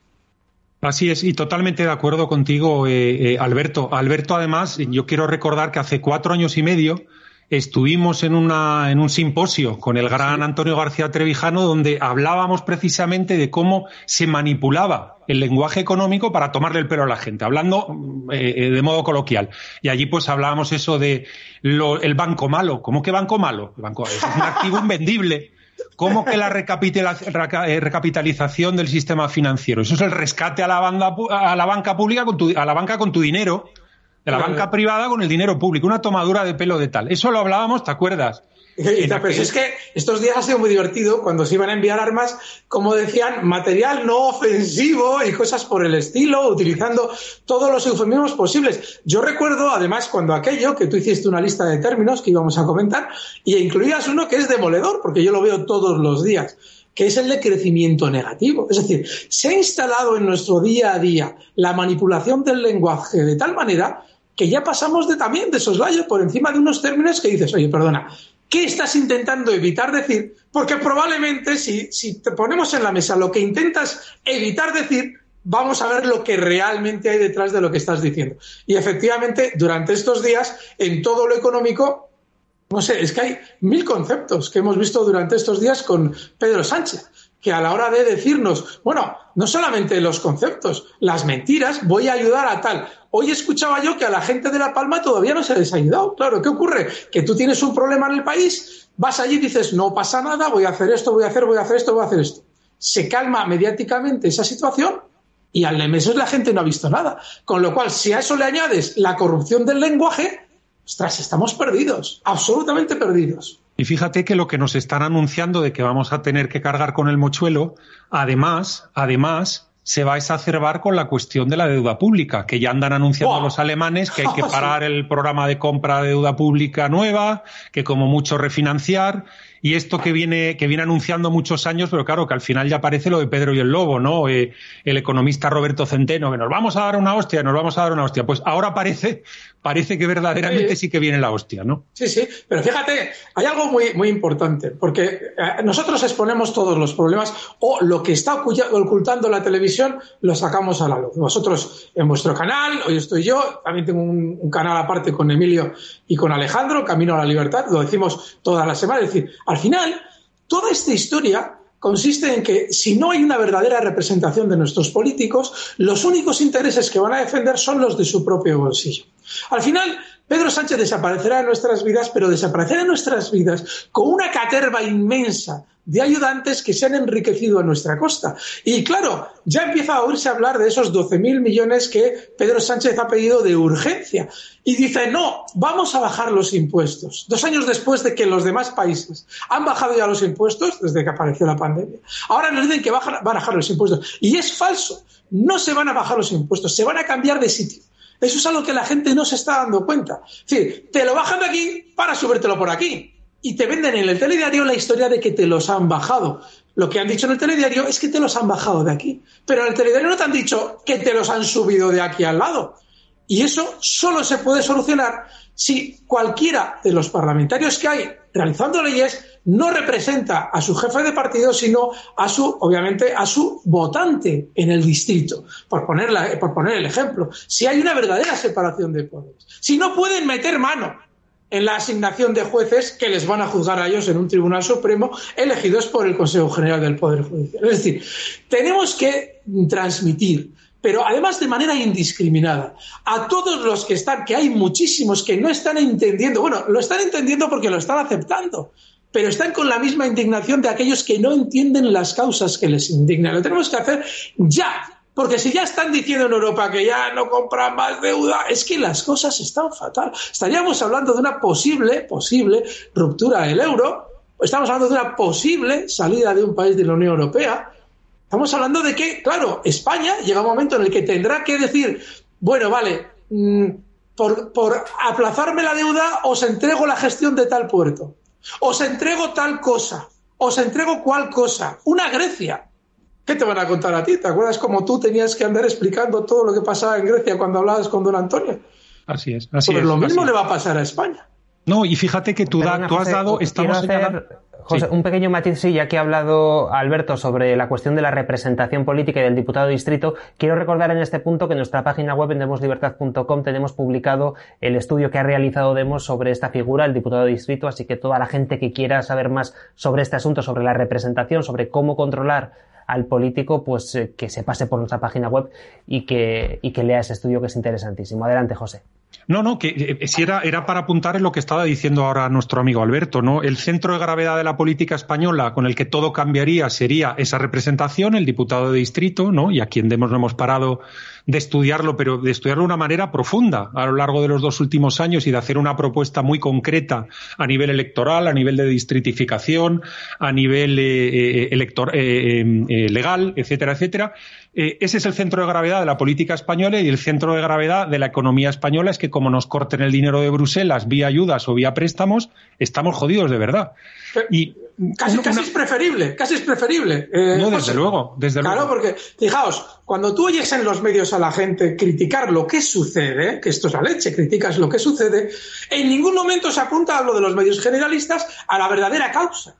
Así es, y totalmente de acuerdo contigo, eh, eh, Alberto. Alberto, además, yo quiero recordar que hace cuatro años y medio estuvimos en, una, en un simposio con el gran Antonio García Trevijano donde hablábamos precisamente de cómo se manipulaba el lenguaje económico para tomarle el pelo a la gente, hablando eh, eh, de modo coloquial. Y allí pues hablábamos eso de el banco malo. ¿Cómo que banco malo? El banco es un activo invendible. ¿Cómo que la eh, recapitalización del sistema financiero? Eso es el rescate a la, banda, a la banca pública, con tu, a la banca con tu dinero de la banca privada con el dinero público, una tomadura de pelo de tal. Eso lo hablábamos, ¿te acuerdas? Pero es que estos días ha sido muy divertido cuando se iban a enviar armas, como decían, material no ofensivo y cosas por el estilo, utilizando todos los eufemismos posibles. Yo recuerdo, además, cuando aquello, que tú hiciste una lista de términos que íbamos a comentar, y incluías uno que es demoledor, porque yo lo veo todos los días que es el de crecimiento negativo. Es decir, se ha instalado en nuestro día a día la manipulación del lenguaje de tal manera que ya pasamos de también de soslayo por encima de unos términos que dices, oye, perdona, ¿qué estás intentando evitar decir? Porque probablemente si, si te ponemos en la mesa lo que intentas evitar decir, vamos a ver lo que realmente hay detrás de lo que estás diciendo. Y efectivamente, durante estos días, en todo lo económico, no sé, es que hay mil conceptos que hemos visto durante estos días con Pedro Sánchez que a la hora de decirnos, bueno, no solamente los conceptos, las mentiras, voy a ayudar a tal. Hoy escuchaba yo que a la gente de La Palma todavía no se ha ayudado. Claro, ¿qué ocurre? Que tú tienes un problema en el país, vas allí y dices, no pasa nada, voy a hacer esto, voy a hacer, voy a hacer esto, voy a hacer esto. Se calma mediáticamente esa situación y al meses la gente no ha visto nada. Con lo cual, si a eso le añades la corrupción del lenguaje, ostras, estamos perdidos, absolutamente perdidos. Y fíjate que lo que nos están anunciando de que vamos a tener que cargar con el mochuelo, además, además, se va a exacerbar con la cuestión de la deuda pública, que ya andan anunciando los alemanes que hay que parar el programa de compra de deuda pública nueva, que como mucho refinanciar, y esto que viene, que viene anunciando muchos años, pero claro, que al final ya parece lo de Pedro y el Lobo, ¿no? Eh, el economista Roberto Centeno, que nos vamos a dar una hostia, nos vamos a dar una hostia. Pues ahora parece, parece que verdaderamente sí, que viene la hostia, ¿no? Sí, sí, pero fíjate, hay algo muy, muy importante, porque eh, nosotros exponemos todos los problemas o lo que está ocultando la televisión lo sacamos a la luz. Vosotros en vuestro canal, hoy estoy yo, también tengo un, un canal aparte con Emilio y con Alejandro, Camino a la Libertad, lo decimos todas las semanas, es decir, al final, toda esta historia consiste en que si no hay una verdadera representación de nuestros políticos, los únicos intereses que van a defender son los de su propio bolsillo. Al final, Pedro Sánchez desaparecerá de nuestras vidas, pero desaparecerá de nuestras vidas con una caterva inmensa de ayudantes que se han enriquecido a nuestra costa. Y claro, ya empieza a oírse hablar de esos 12.000 millones que Pedro Sánchez ha pedido de urgencia. Y dice, no, vamos a bajar los impuestos. Dos años después de que los demás países han bajado ya los impuestos, desde que apareció la pandemia, ahora nos dicen que van a bajar los impuestos. Y es falso. No se van a bajar los impuestos, se van a cambiar de sitio. Eso es algo que la gente no se está dando cuenta. Es decir, te lo bajan de aquí para subírtelo por aquí y te venden en el telediario la historia de que te los han bajado. Lo que han dicho en el telediario es que te los han bajado de aquí. Pero en el telediario no te han dicho que te los han subido de aquí al lado. Y eso solo se puede solucionar si cualquiera de los parlamentarios que hay realizando leyes no representa a su jefe de partido, sino a su, obviamente, a su votante en el distrito, por, por poner el ejemplo. Si hay una verdadera separación de poderes. Si no pueden meter mano en la asignación de jueces que les van a juzgar a ellos en un tribunal supremo elegidos por el Consejo General del Poder Judicial. Es decir, tenemos que transmitir, pero además de manera indiscriminada, a todos los que están, que hay muchísimos que no están entendiendo, bueno, lo están entendiendo porque lo están aceptando, pero están con la misma indignación de aquellos que no entienden las causas que les indignan. Lo tenemos que hacer ya, porque si ya están diciendo en Europa que ya no compran más deuda, es que las cosas están fatal. Estaríamos hablando de una posible, posible ruptura del euro. Estamos hablando de una posible salida de un país de la Unión Europea. Estamos hablando de que, claro, España llega un momento en el que tendrá que decir, bueno, vale, mm, por, por aplazarme la deuda os entrego la gestión de tal puerto, os entrego tal cosa, os entrego cual cosa, una Grecia ¿Qué te van a contar a ti? ¿Te acuerdas cómo tú tenías que andar explicando todo lo que pasaba en Grecia cuando hablabas con don Antonio? Así es. Así pues es, lo mismo le va a pasar a España. No, y fíjate que tú, da, tú has dado, estamos hacer, José, sí. un pequeño matiz, sí, ya que ha hablado Alberto sobre la cuestión de la representación política y del diputado de distrito, quiero recordar en este punto que en nuestra página web en demoslibertad.com tenemos publicado el estudio que ha realizado Demos sobre esta figura, el diputado de distrito, así que toda la gente que quiera saber más sobre este asunto, sobre la representación, sobre cómo controlar al político, pues eh, que se pase por nuestra página web y que, y que lea ese estudio que es interesantísimo. Adelante, José. No, no, que eh, si era, era para apuntar en lo que estaba diciendo ahora nuestro amigo Alberto, ¿no? El centro de gravedad de la política española con el que todo cambiaría sería esa representación, el diputado de distrito, ¿no? Y a quien no hemos parado de estudiarlo, pero de estudiarlo de una manera profunda a lo largo de los dos últimos años y de hacer una propuesta muy concreta a nivel electoral, a nivel de distritificación, a nivel eh, eh, eh, legal, etcétera, etcétera. Ese es el centro de gravedad de la política española y el centro de gravedad de la economía española es que como nos corten el dinero de Bruselas vía ayudas o vía préstamos, estamos jodidos de verdad. Y Casi, casi es preferible, casi es preferible. Eh, no, desde José. luego, desde claro, luego. porque, fijaos, cuando tú oyes en los medios a la gente criticar lo que sucede, que esto es la leche, criticas lo que sucede, en ningún momento se apunta, hablo de los medios generalistas, a la verdadera causa.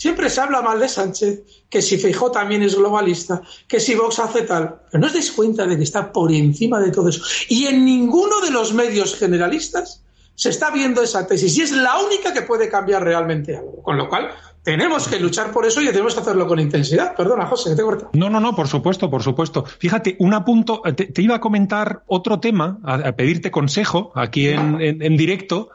Siempre se habla mal de Sánchez, que si Feijó también es globalista, que si Vox hace tal. Pero no os dais cuenta de que está por encima de todo eso. Y en ninguno de los medios generalistas se está viendo esa tesis y es la única que puede cambiar realmente algo. Con lo cual, tenemos que luchar por eso y tenemos que hacerlo con intensidad. Perdona, José, que te corta. No, no, no, por supuesto, por supuesto. Fíjate, un apunto, te, te iba a comentar otro tema, a, pedirte consejo aquí en, en directo,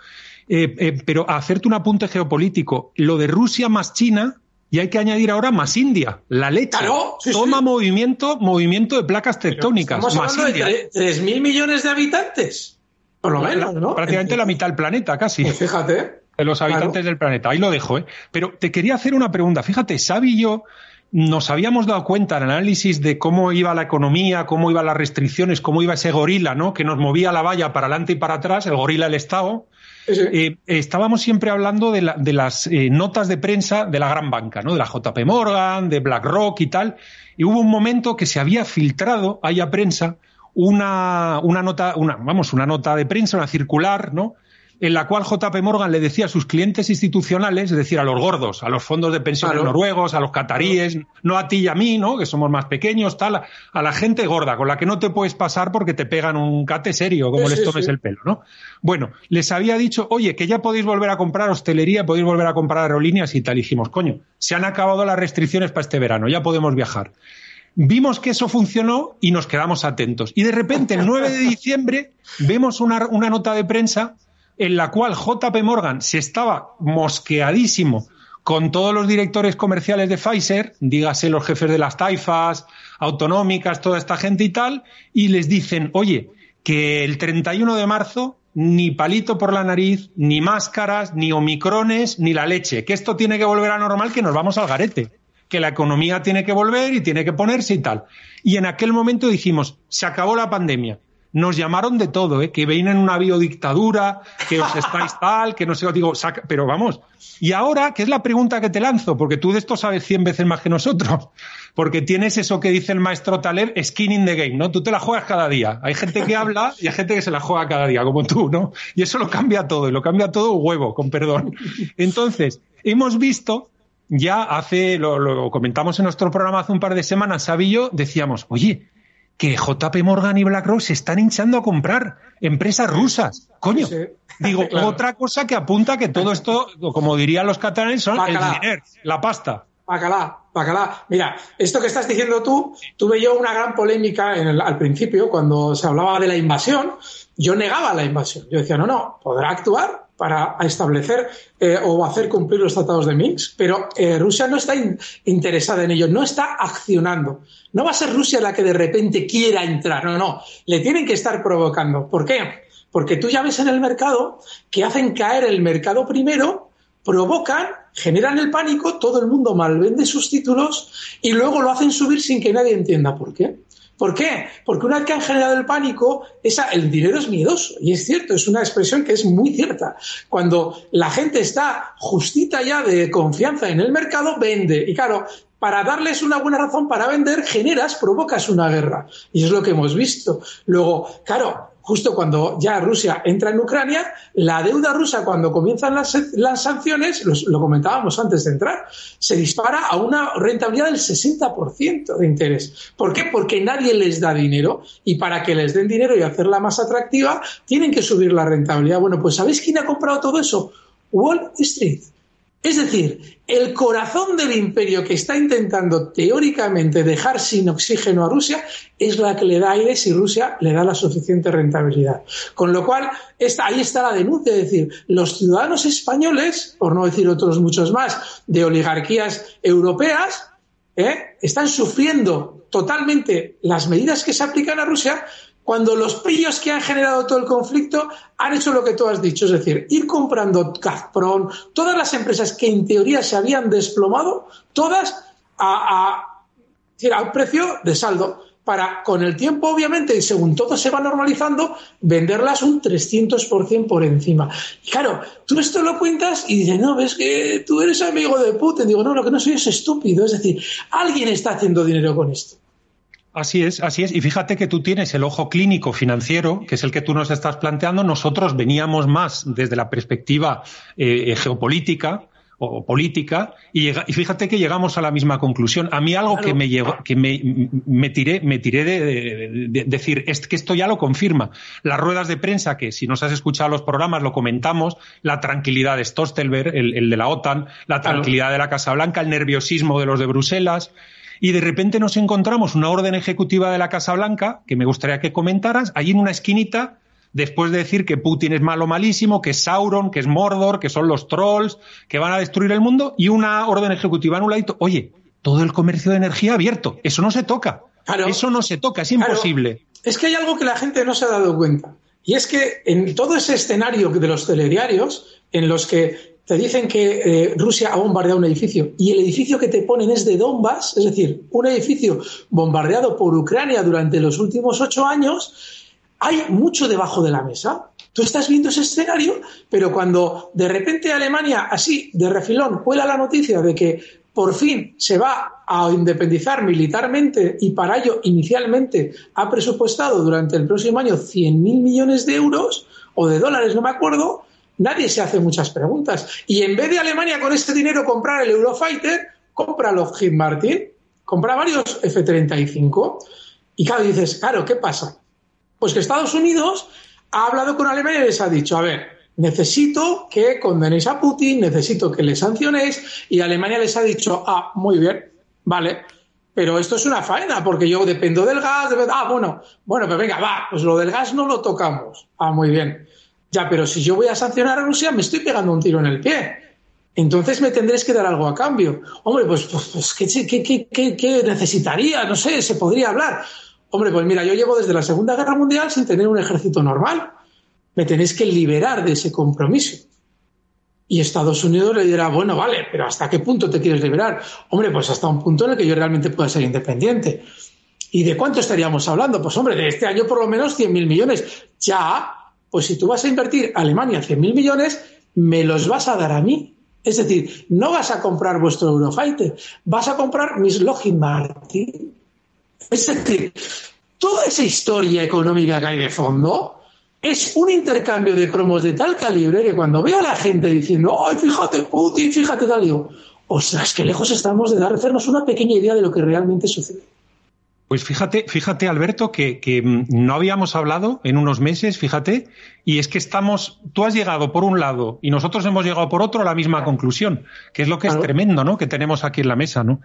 eh, eh, pero a hacerte un apunte geopolítico. Lo de Rusia más China, y hay que añadir ahora más India, la leche. Claro, sí, Toma sí. movimiento, movimiento de placas tectónicas. Estamos más hablando India. de 3.000 millones de habitantes. Por lo menos, ¿no? Prácticamente la mitad del planeta, casi. Pues fíjate. De los habitantes Claro. del planeta. Ahí lo dejo, ¿eh? Pero te quería hacer una pregunta. Fíjate, Xavi y yo nos habíamos dado cuenta en el análisis de cómo iba la economía, cómo iban las restricciones, cómo iba ese gorila, ¿no? Que nos movía la valla para adelante y para atrás, el gorila del Estado. Eh, estábamos siempre hablando de, la- de las eh, notas de prensa de la gran banca, ¿no? De la JP Morgan, de BlackRock y tal. Y hubo un momento que se había filtrado a prensa una, una nota, una, vamos, una nota de prensa, una circular, ¿no? En la cual JP Morgan le decía a sus clientes institucionales, es decir, a los gordos, a los fondos de pensiones Claro. noruegos, a los cataríes, no a ti y a mí, ¿no? Que somos más pequeños, tal, a la gente gorda, con la que no te puedes pasar porque te pegan un cate serio, como Sí, les tomes sí. el pelo, ¿no? Bueno, les había dicho, oye, que ya podéis volver a comprar hostelería, podéis volver a comprar aerolíneas y tal. Y dijimos, coño, se han acabado las restricciones para este verano, ya podemos viajar. Vimos que eso funcionó y nos quedamos atentos. Y de repente, el 9 de diciembre, vemos una, una nota de prensa en la cual JP Morgan se estaba mosqueadísimo con todos los directores comerciales de Pfizer, dígase los jefes de las taifas, autonómicas, toda esta gente y tal, y les dicen, oye, que el 31 de marzo ni palito por la nariz, ni máscaras, ni omicrones, ni la leche, que esto tiene que volver a normal, que nos vamos al garete, que la economía tiene que volver y tiene que ponerse y tal. Y en aquel momento dijimos, se acabó la pandemia. Nos llamaron de todo, ¿eh? que vienen una biodictadura, que os estáis tal, que no sé, digo, saca- pero vamos. Y ahora, ¿qué es la pregunta que te lanzo? Porque tú de esto sabes cien veces más que nosotros. Porque tienes eso que dice el maestro Taleb, skin in the game, ¿no? Tú te la juegas cada día. Hay gente que habla y hay gente que se la juega cada día, como tú, ¿no? Y eso lo cambia todo, y lo cambia todo huevo, con perdón. Entonces, hemos visto ya hace, lo, lo comentamos en nuestro programa hace un par de semanas, yo decíamos, oye, que JP Morgan y BlackRock se están hinchando a comprar empresas rusas. Coño, Sí, digo, Claro. otra cosa que apunta que todo esto, como dirían los catalanes, son el dinero, la pasta. Bacalá, bacalá. Mira, esto que estás diciendo tú, tuve yo una gran polémica en el- al principio cuando se hablaba de la invasión. Yo negaba la invasión. Yo decía, no, no, podrá actuar para establecer eh, o hacer cumplir los tratados de Minsk, pero eh, Rusia no está in- interesada en ello, no está accionando. No va a ser Rusia la que de repente quiera entrar, no, no, le tienen que estar provocando. ¿Por qué? Porque tú ya ves en el mercado que hacen caer el mercado primero provocan, generan el pánico, todo el mundo malvende sus títulos y luego lo hacen subir sin que nadie entienda por qué. ¿Por qué? Porque una vez que han generado el pánico, el dinero es miedoso. Y es cierto, es una expresión que es muy cierta. Cuando la gente está justita ya de confianza en el mercado, vende. Y claro, para darles una buena razón para vender, generas, provocas una guerra. Y es lo que hemos visto. Luego, claro, justo cuando ya Rusia entra en Ucrania, la deuda rusa cuando comienzan las, sanciones, lo comentábamos antes de entrar, se dispara a una rentabilidad del 60% de interés. ¿Por qué? Porque nadie les da dinero y para que les den dinero y hacerla más atractiva, tienen que subir la rentabilidad. Bueno, pues ¿sabéis quién ha comprado todo eso? Wall Street. Es decir, el corazón del imperio que está intentando teóricamente dejar sin oxígeno a Rusia es la que le da aire si Rusia le da la suficiente rentabilidad. Con lo cual, ahí está la denuncia, es decir, los ciudadanos españoles, por no decir otros muchos más, de oligarquías europeas, ¿eh? están sufriendo totalmente las medidas que se aplican a Rusia cuando los pillos que han generado todo el conflicto han hecho lo que tú has dicho, es decir, ir comprando Gazprom, todas las empresas que en teoría se habían desplomado, todas a, a, precio de saldo, para con el tiempo, obviamente, y según todo se va normalizando, venderlas un 300% por encima. Y claro, tú esto lo cuentas y dices, no, ves que tú eres amigo de Putin. Digo, no, lo que no soy es estúpido. Es decir, alguien está haciendo dinero con esto. Así es, así es. Y fíjate que tú tienes el ojo clínico financiero, que es el que tú nos estás planteando. Nosotros veníamos más desde la perspectiva eh, eh, geopolítica o política y, fíjate que llegamos a la misma conclusión. A mí algo que me llegó, que me, tiré, me tiré de, decir, es que esto ya lo confirma. Las ruedas de prensa, que si nos has escuchado los programas lo comentamos, la tranquilidad de Stoltenberg, el, de la OTAN, la tranquilidad de la Casa Blanca, el nerviosismo de los de Bruselas, y de repente nos encontramos una orden ejecutiva de la Casa Blanca, que me gustaría que comentaras, allí en una esquinita, después de decir que Putin es malo malísimo, que es Sauron, que es Mordor, que son los trolls, que van a destruir el mundo, y una orden ejecutiva en un ladito. Oye, todo el comercio de energía abierto, eso no se toca. eso no se toca, es imposible. Es que hay algo que la gente no se ha dado cuenta. Y es que en todo ese escenario de los telediarios, en los que te dicen que eh, Rusia ha bombardeado un edificio y el edificio que te ponen es de Donbass, es decir, un edificio bombardeado por Ucrania durante los últimos ocho años, hay mucho debajo de la mesa. Tú estás viendo ese escenario, pero cuando de repente Alemania, así, de refilón, cuela la noticia de que por fin se va a independizar militarmente y para ello inicialmente ha presupuestado durante el próximo año 100.000 millones de euros o de dólares, no me acuerdo, nadie se hace muchas preguntas. Y en vez de Alemania con este dinero comprar el Eurofighter, compra Lockheed Martin, compra varios F-35. Y claro, dices, claro, ¿qué pasa? Pues que Estados Unidos ha hablado con Alemania y les ha dicho, a ver, necesito que condenéis a Putin, necesito que le sancionéis, y Alemania les ha dicho, ah, muy bien, vale, pero esto es una faena, porque yo dependo del gas, ah, bueno, bueno, pero venga, va, pues lo del gas no lo tocamos. Ah, muy bien. Ya, pero si yo voy a sancionar a Rusia, me estoy pegando un tiro en el pie. Entonces me tendréis que dar algo a cambio. Hombre, pues, pues, pues ¿qué, necesitaría? No sé, se podría hablar. Hombre, pues mira, yo llevo desde la Segunda Guerra Mundial sin tener un ejército normal. Me tenéis que liberar de ese compromiso. Y Estados Unidos le dirá, bueno, vale, pero ¿hasta qué punto te quieres liberar? Hombre, pues hasta un punto en el que yo realmente pueda ser independiente. ¿Y de cuánto estaríamos hablando? Pues hombre, de este año por lo menos 100.000 millones. Ya, pues si tú vas a invertir Alemania 100.000 millones, me los vas a dar a mí. Es decir, no vas a comprar vuestro Eurofighter, vas a comprar mis Lockheed Martin. Es decir, toda esa historia económica que hay de fondo es un intercambio de cromos de tal calibre que cuando veo a la gente diciendo, ay, fíjate Putin, fíjate tal, digo, ostras, que lejos estamos de dar, hacernos una pequeña idea de lo que realmente sucede. Pues fíjate, fíjate, Alberto, que, mm, no habíamos hablado en unos meses, fíjate, y es que estamos, tú has llegado por un lado y nosotros hemos llegado por otro a la misma conclusión, que es lo que es tremendo, ¿no? Que tenemos aquí en la mesa, ¿no?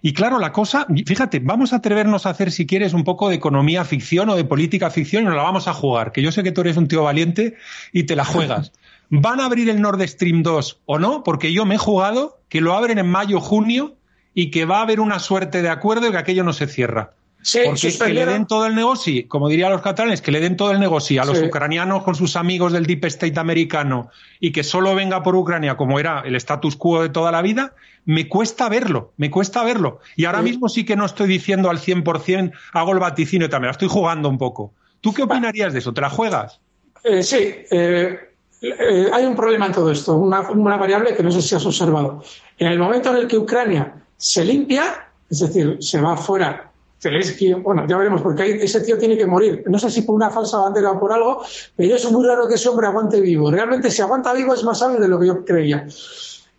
Y claro, la cosa, fíjate, vamos a atrevernos a hacer, si quieres, un poco de economía ficción o de política ficción y nos la vamos a jugar, que yo sé que tú eres un tío valiente y te la juegas. ¿Van a abrir el Nord Stream 2 o no? Porque yo me he jugado que lo abren en mayo, junio y que va a haber una suerte de acuerdo y que aquello no se cierra. Porque que le den todo el negocio, como dirían los catalanes, que le den todo el negocio a los ucranianos con sus amigos del Deep State americano y que solo venga por Ucrania como era el status quo de toda la vida, me cuesta verlo, me cuesta verlo. Y ahora mismo sí que no estoy diciendo al 100%, hago el vaticinio también, la estoy jugando un poco. ¿Tú qué opinarías de eso? ¿Te la juegas? Eh, sí, eh, eh, hay un problema en todo esto, una, una variable que no sé si has observado. En el momento en el que Ucrania se limpia, es decir, se va fuera Zelensky, bueno, ya veremos, porque ese tío tiene que morir. No sé si por una falsa bandera o por algo, pero es muy raro que ese hombre aguante vivo. Realmente, si aguanta vivo, es más sabio de lo que yo creía.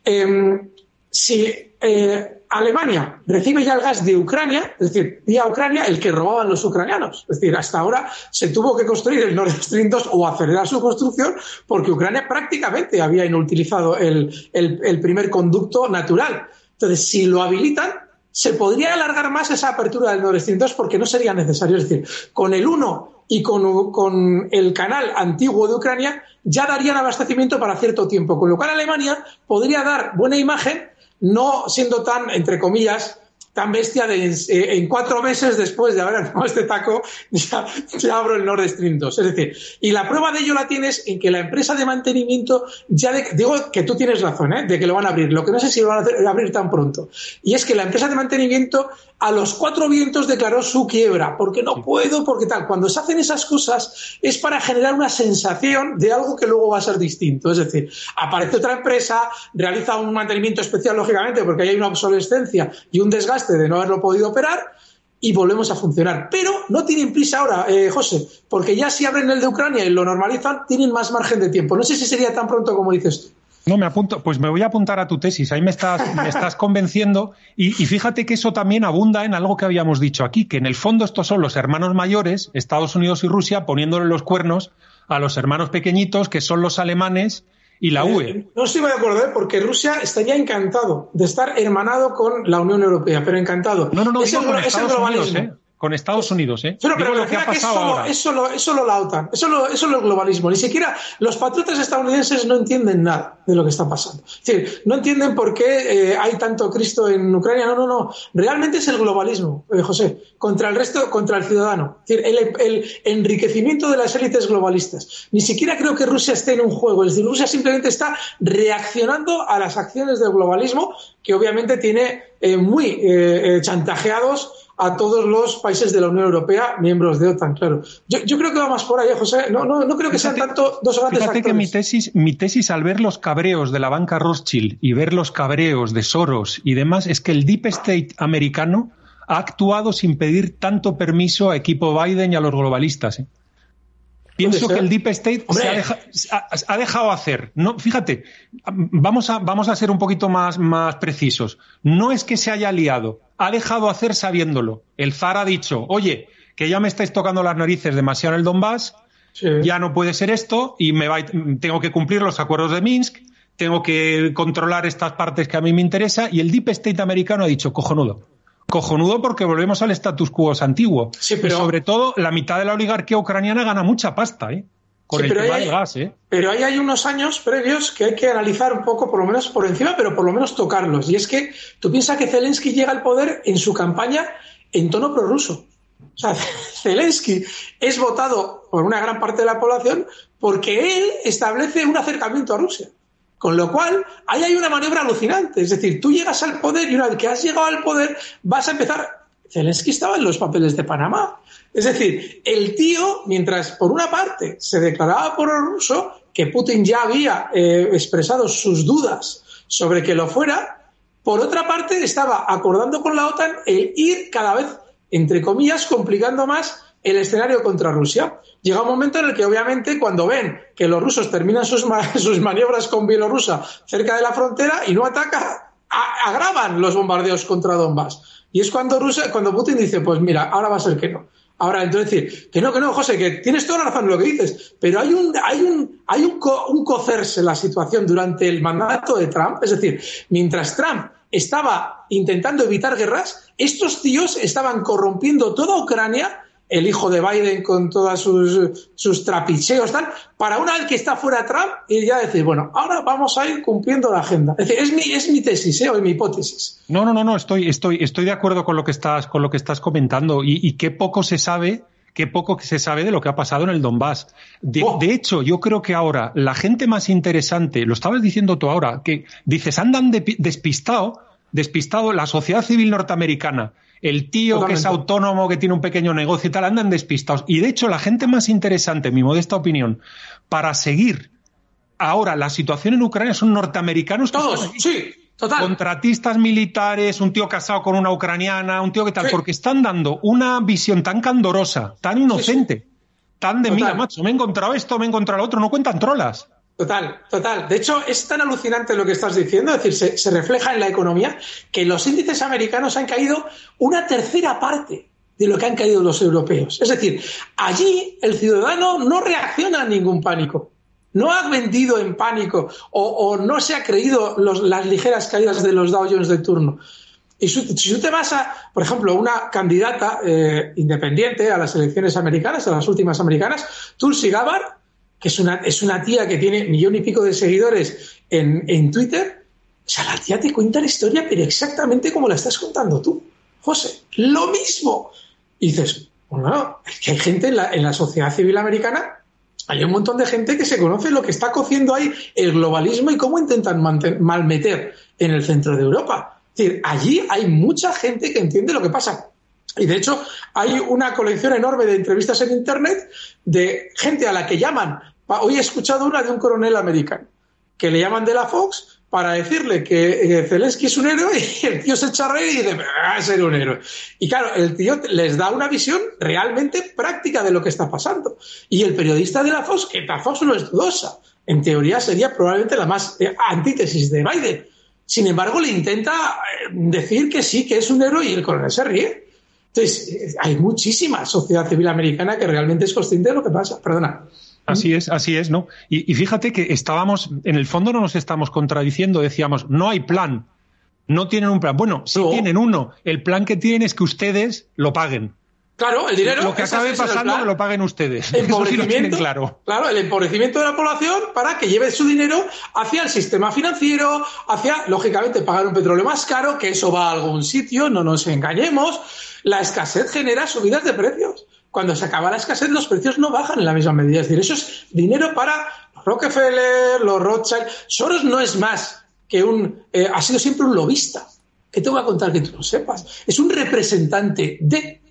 Em, si eh, Alemania recibe ya el gas de Ucrania, es decir, vía Ucrania, el que robaban los ucranianos. Es decir, hasta ahora se tuvo que construir el Nord Stream 2 o acelerar su construcción porque Ucrania prácticamente había inutilizado el, el primer conducto natural. Entonces, si lo habilitan, se podría alargar más esa apertura del Nord Stream 2 porque no sería necesario. Es decir, con el 1 y con, el canal antiguo de Ucrania ya darían abastecimiento para cierto tiempo, con lo cual Alemania podría dar buena imagen, no siendo tan, entre comillas, tan bestia de eh, en cuatro meses después de haber armado este taco, ya, abro el Nord Stream 2. Es decir, y la prueba de ello la tienes en que la empresa de mantenimiento, ya digo que tú tienes razón, ¿eh? de que lo van a abrir, lo que no sé si lo van a abrir tan pronto. Y es que la empresa de mantenimiento a los cuatro vientos declaró su quiebra, porque no puedo, porque tal. Cuando se hacen esas cosas es para generar una sensación de algo que luego va a ser distinto. Es decir, aparece otra empresa, realiza un mantenimiento especial, lógicamente, porque hay una obsolescencia y un desgaste de no haberlo podido operar, y volvemos a funcionar. Pero no tienen prisa ahora, eh, José, porque ya si abren el de Ucrania y lo normalizan, tienen más margen de tiempo. No sé si sería tan pronto como dices tú. No, me apunto, pues me voy a apuntar a tu tesis, ahí me estás, me estás convenciendo y, fíjate que eso también abunda en algo que habíamos dicho aquí, que en el fondo estos son los hermanos mayores, Estados Unidos y Rusia, poniéndole los cuernos a los hermanos pequeñitos, que son los alemanes y la UE. Eh, no estoy de acuerdo, ¿eh? porque Rusia estaría encantado de estar hermanado con la Unión Europea, pero encantado. No, no, no, es, el, globalismo con Estados Unidos, ¿eh? Pero, pero lo que ha pasado es solo, es solo, la OTAN, es solo, es solo el globalismo. Ni siquiera los patriotas estadounidenses no entienden nada de lo que está pasando. Es decir, no entienden por qué eh, hay tanto Cristo en Ucrania. No, no, no. Realmente es el globalismo, eh, José, contra el resto, contra el ciudadano. Es decir, el, el, enriquecimiento de las élites globalistas. Ni siquiera creo que Rusia esté en un juego. Es decir, Rusia simplemente está reaccionando a las acciones del globalismo, que obviamente tiene eh, muy chantajeados a todos los países de la Unión Europea, miembros de OTAN, claro. Yo, creo que va más por ahí, ¿eh, José. No, no, no creo que sean tanto dos grandes fíjate que mi tesis, mi tesis, al ver los cabreos de la banca Rothschild y ver los cabreos de Soros y demás, es que el Deep State americano ha actuado sin pedir tanto permiso a equipo Biden y a los globalistas. ¿eh? Pienso que el Deep State se ha, dejado hacer. No, fíjate, vamos a, vamos a ser un poquito más, más precisos. No es que se haya liado, ha dejado hacer sabiéndolo. El zar ha dicho, oye, que ya me estáis tocando las narices demasiado en el Donbass, ya no puede ser esto y me tengo que cumplir los acuerdos de Minsk, tengo que controlar estas partes que a mí me interesa y el Deep State americano ha dicho, cojonudo cojonudo porque volvemos al status quo antiguo. Sí, pero... sobre todo, la mitad de la oligarquía ucraniana gana mucha pasta, ¿eh? Con el tema del gas, ¿eh? Pero ahí hay unos años previos que hay que analizar un poco, por lo menos por encima, pero por lo menos tocarlos. Y es que tú piensas que Zelensky llega al poder en su campaña en tono prorruso. O sea, Zelensky es votado por una gran parte de la población porque él establece un acercamiento a Rusia. Con lo cual, ahí hay una maniobra alucinante. Es decir, tú llegas al poder y una vez que has llegado al poder, vas a empezar. Zelensky estaba en los papeles de Panamá. Es decir, el tío, mientras por una parte se declaraba por el ruso, que Putin ya había eh, expresado sus dudas sobre que lo fuera, por otra parte estaba acordando con la OTAN el ir cada vez, entre comillas, complicando más el escenario contra Rusia. Llega un momento en el que, obviamente, cuando ven que los rusos terminan sus, sus maniobras con Bielorrusia cerca de la frontera y no ataca, agravan los bombardeos contra Donbass. Y es cuando, Rusia, cuando Putin dice, pues mira, ahora va a ser que no. Ahora, entonces decir, que no, que no, José, que tienes toda la razón en lo que dices, pero hay un, hay un, hay un, un cocerse la situación durante el mandato de Trump. Es decir, mientras Trump estaba intentando evitar guerras, estos tíos estaban corrompiendo toda Ucrania el hijo de Biden con todos sus, sus trapicheos, tal, para una vez que está fuera Trump y ya decir, bueno, ahora vamos a ir cumpliendo la agenda. Es decir, es mi, es mi tesis, ¿eh? o es mi hipótesis. No, no, no, no, estoy, estoy, estoy de acuerdo con lo que estás, con lo que estás comentando y, y qué poco se sabe qué poco se sabe de lo que ha pasado en el Donbass. De, oh. de, hecho, yo creo que ahora la gente más interesante, lo estabas diciendo tú ahora, que dices, andan despistado, despistado la sociedad civil norteamericana el tío que es autónomo, que tiene un pequeño negocio y tal, andan despistados. Y de hecho, la gente más interesante, en mi modesta opinión, para seguir ahora la situación en Ucrania son norteamericanos. Todos, sí. contratistas militares, un tío casado con una ucraniana, un tío que tal, porque están dando una visión tan candorosa, tan inocente, tan de mira, macho, me he encontrado esto, me he encontrado lo otro, no cuentan trolas. Total, total. De hecho, es tan alucinante lo que estás diciendo, es decir, se, refleja en la economía que los índices americanos han caído una tercera parte de lo que han caído los europeos. Es decir, allí el ciudadano no reacciona a ningún pánico. No ha vendido en pánico o, no se ha creído las ligeras caídas de los Dow Jones de turno. Y si, tú te vas a, por ejemplo, una candidata eh, independiente a las elecciones americanas, a las últimas americanas, Tulsi Gabbard, es una, es una tía que tiene millón y pico de seguidores en, en Twitter, o sea, la tía te cuenta la historia, pero exactamente como la estás contando tú. José, lo mismo. Y dices, bueno, es que hay gente en la, en la sociedad civil americana, hay un montón de gente que se conoce lo que está cociendo ahí el globalismo y cómo intentan malmeter en el centro de Europa. Es decir, allí hay mucha gente que entiende lo que pasa. Y de hecho, hay una colección enorme de entrevistas en Internet de gente a la que llaman. Hoy he escuchado una de un coronel americano que le llaman de la Fox para decirle que eh, Zelensky es un héroe y el tío se echa reír y dice, va a ser un héroe. Y claro, el tío les da una visión realmente práctica de lo que está pasando. Y el periodista de la Fox, que la Fox no es dudosa, en teoría sería probablemente la más eh, antítesis de Biden. Sin embargo, le intenta eh, decir que sí, que es un héroe y el coronel se ríe. Entonces, hay muchísima sociedad civil americana que realmente es consciente de lo que pasa. Perdona. Así es, así es, ¿no? Y, fíjate que estábamos, en el fondo no nos estamos contradiciendo, decíamos, no hay plan, no tienen un plan. Bueno, sí tienen uno. El plan que tienen es que ustedes lo paguen. Claro, el dinero. Lo que acabe pasando que lo paguen ustedes. Empobrecimiento, claro. claro, el empobrecimiento de la población para que lleve su dinero hacia el sistema financiero, hacia, lógicamente, pagar un petróleo más caro, que eso va a algún sitio, no nos engañemos. La escasez genera subidas de precios cuando se acaba la escasez, los precios no bajan en la misma medida. Es decir, eso es dinero para Rockefeller, los Rothschild. Soros no es más que un. Eh, ha sido siempre un lobista. ¿Qué te voy a contar que tú no sepas? Es un representante de.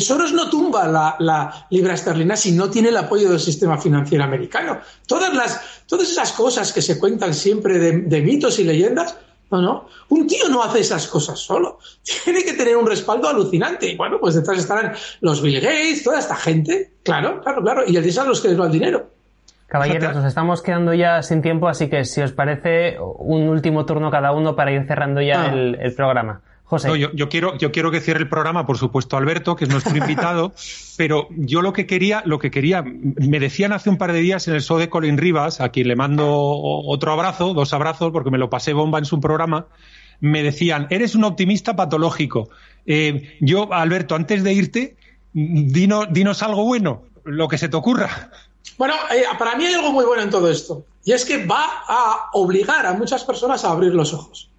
Soros no tumba la, libra esterlina si no tiene el apoyo del sistema financiero americano. Todas, las, todas esas cosas que se cuentan siempre de mitos y leyendas no, no. Un tío no hace esas cosas solo. Tiene que tener un respaldo alucinante. Y bueno, pues detrás estarán los Bill Gates, toda esta gente. Claro, claro, claro. Y el día los que les va el dinero. Caballeros, nos estamos quedando ya sin tiempo, así que si os parece, un último turno cada uno para ir cerrando ya ah. el programa. José. yo, quiero, yo quiero que cierre el programa, por supuesto, Alberto, que es nuestro invitado, pero yo lo que quería, lo que quería, me decían hace un par de días en el show de Colin Rivas, a quien le mando otro abrazo, dos abrazos, porque me lo pasé bomba en su programa, me decían, eres un optimista patológico. Eh, yo, Alberto, antes de irte, dinos, dinos algo bueno, lo que se te ocurra. Bueno, eh, para mí hay algo muy bueno en todo esto, y es que va a obligar a muchas personas a abrir los ojos.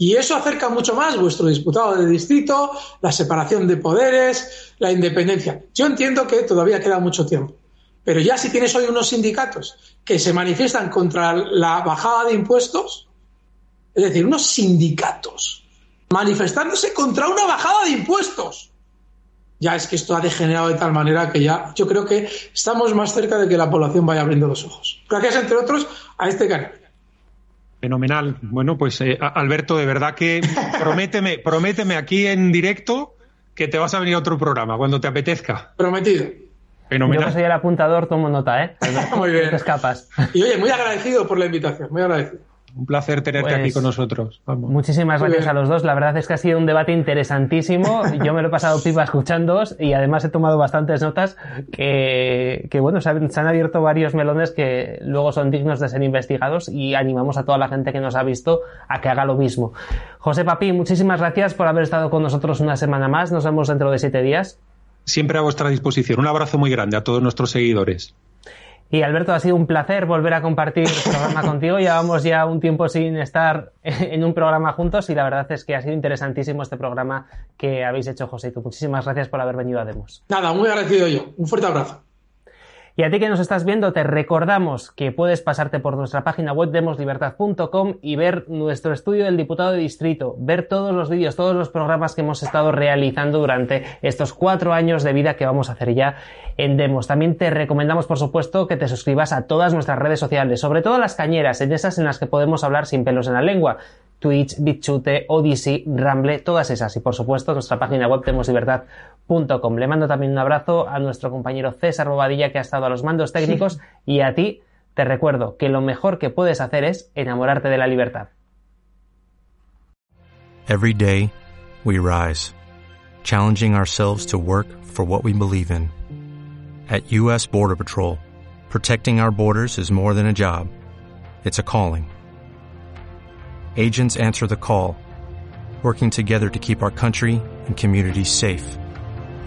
Y eso acerca mucho más vuestro disputado de distrito, la separación de poderes, la independencia. Yo entiendo que todavía queda mucho tiempo. Pero ya si tienes hoy unos sindicatos que se manifiestan contra la bajada de impuestos, es decir, unos sindicatos manifestándose contra una bajada de impuestos, ya es que esto ha degenerado de tal manera que ya yo creo que estamos más cerca de que la población vaya abriendo los ojos. Gracias, entre otros, a este canal. Fenomenal. Bueno, pues eh, Alberto, de verdad que prométeme, prométeme aquí en directo que te vas a venir a otro programa cuando te apetezca. Prometido. Fenomenal. Yo soy el apuntador, tomo nota, ¿eh? muy bien. te escapas. Y oye, muy agradecido por la invitación, muy agradecido. Un placer tenerte aquí pues, con nosotros. Muchísimas gracias a los dos. La verdad es que ha sido un debate interesantísimo. Yo me lo he pasado pipa escuchándoos y además he tomado bastantes notas que, bueno, se han, abierto varios melones que luego son dignos de ser investigados y animamos a toda la gente que nos ha visto a que haga lo mismo. José Papi, muchísimas gracias por haber estado con nosotros una semana más. Nos vemos dentro de siete días. Siempre a vuestra disposición. Un abrazo muy grande a todos nuestros seguidores. Y Alberto, ha sido un placer volver a compartir el programa contigo. Llevamos ya un tiempo sin estar en un programa juntos y la verdad es que ha sido interesantísimo este programa que habéis hecho, José. Muchísimas gracias por haber venido a Demos. Nada, muy agradecido yo. Un fuerte abrazo. Y a ti que nos estás viendo, te recordamos que puedes pasarte por nuestra página web demoslibertad.com y ver nuestro estudio del diputado de distrito, ver todos los vídeos, todos los programas que hemos estado realizando durante estos cuatro años de vida que vamos a hacer ya en Demos. También te recomendamos, por supuesto, que te suscribas a todas nuestras redes sociales, sobre todo a las cañeras, en esas en las que podemos hablar sin pelos en la lengua. Twitch, BitChute, Odyssey, Ramble, todas esas. Y por supuesto, nuestra página web temoslibertad.com. Le mando también un abrazo a nuestro compañero César Bobadilla, que ha estado a los mandos técnicos, y a ti te recuerdo que lo mejor que puedes hacer es enamorarte de la libertad. Every day, we rise, challenging ourselves to work for what we believe in. At U.S. Border Patrol, protecting our borders is more than a job, it's a calling. Agents answer the call, working together to keep our country and communities safe.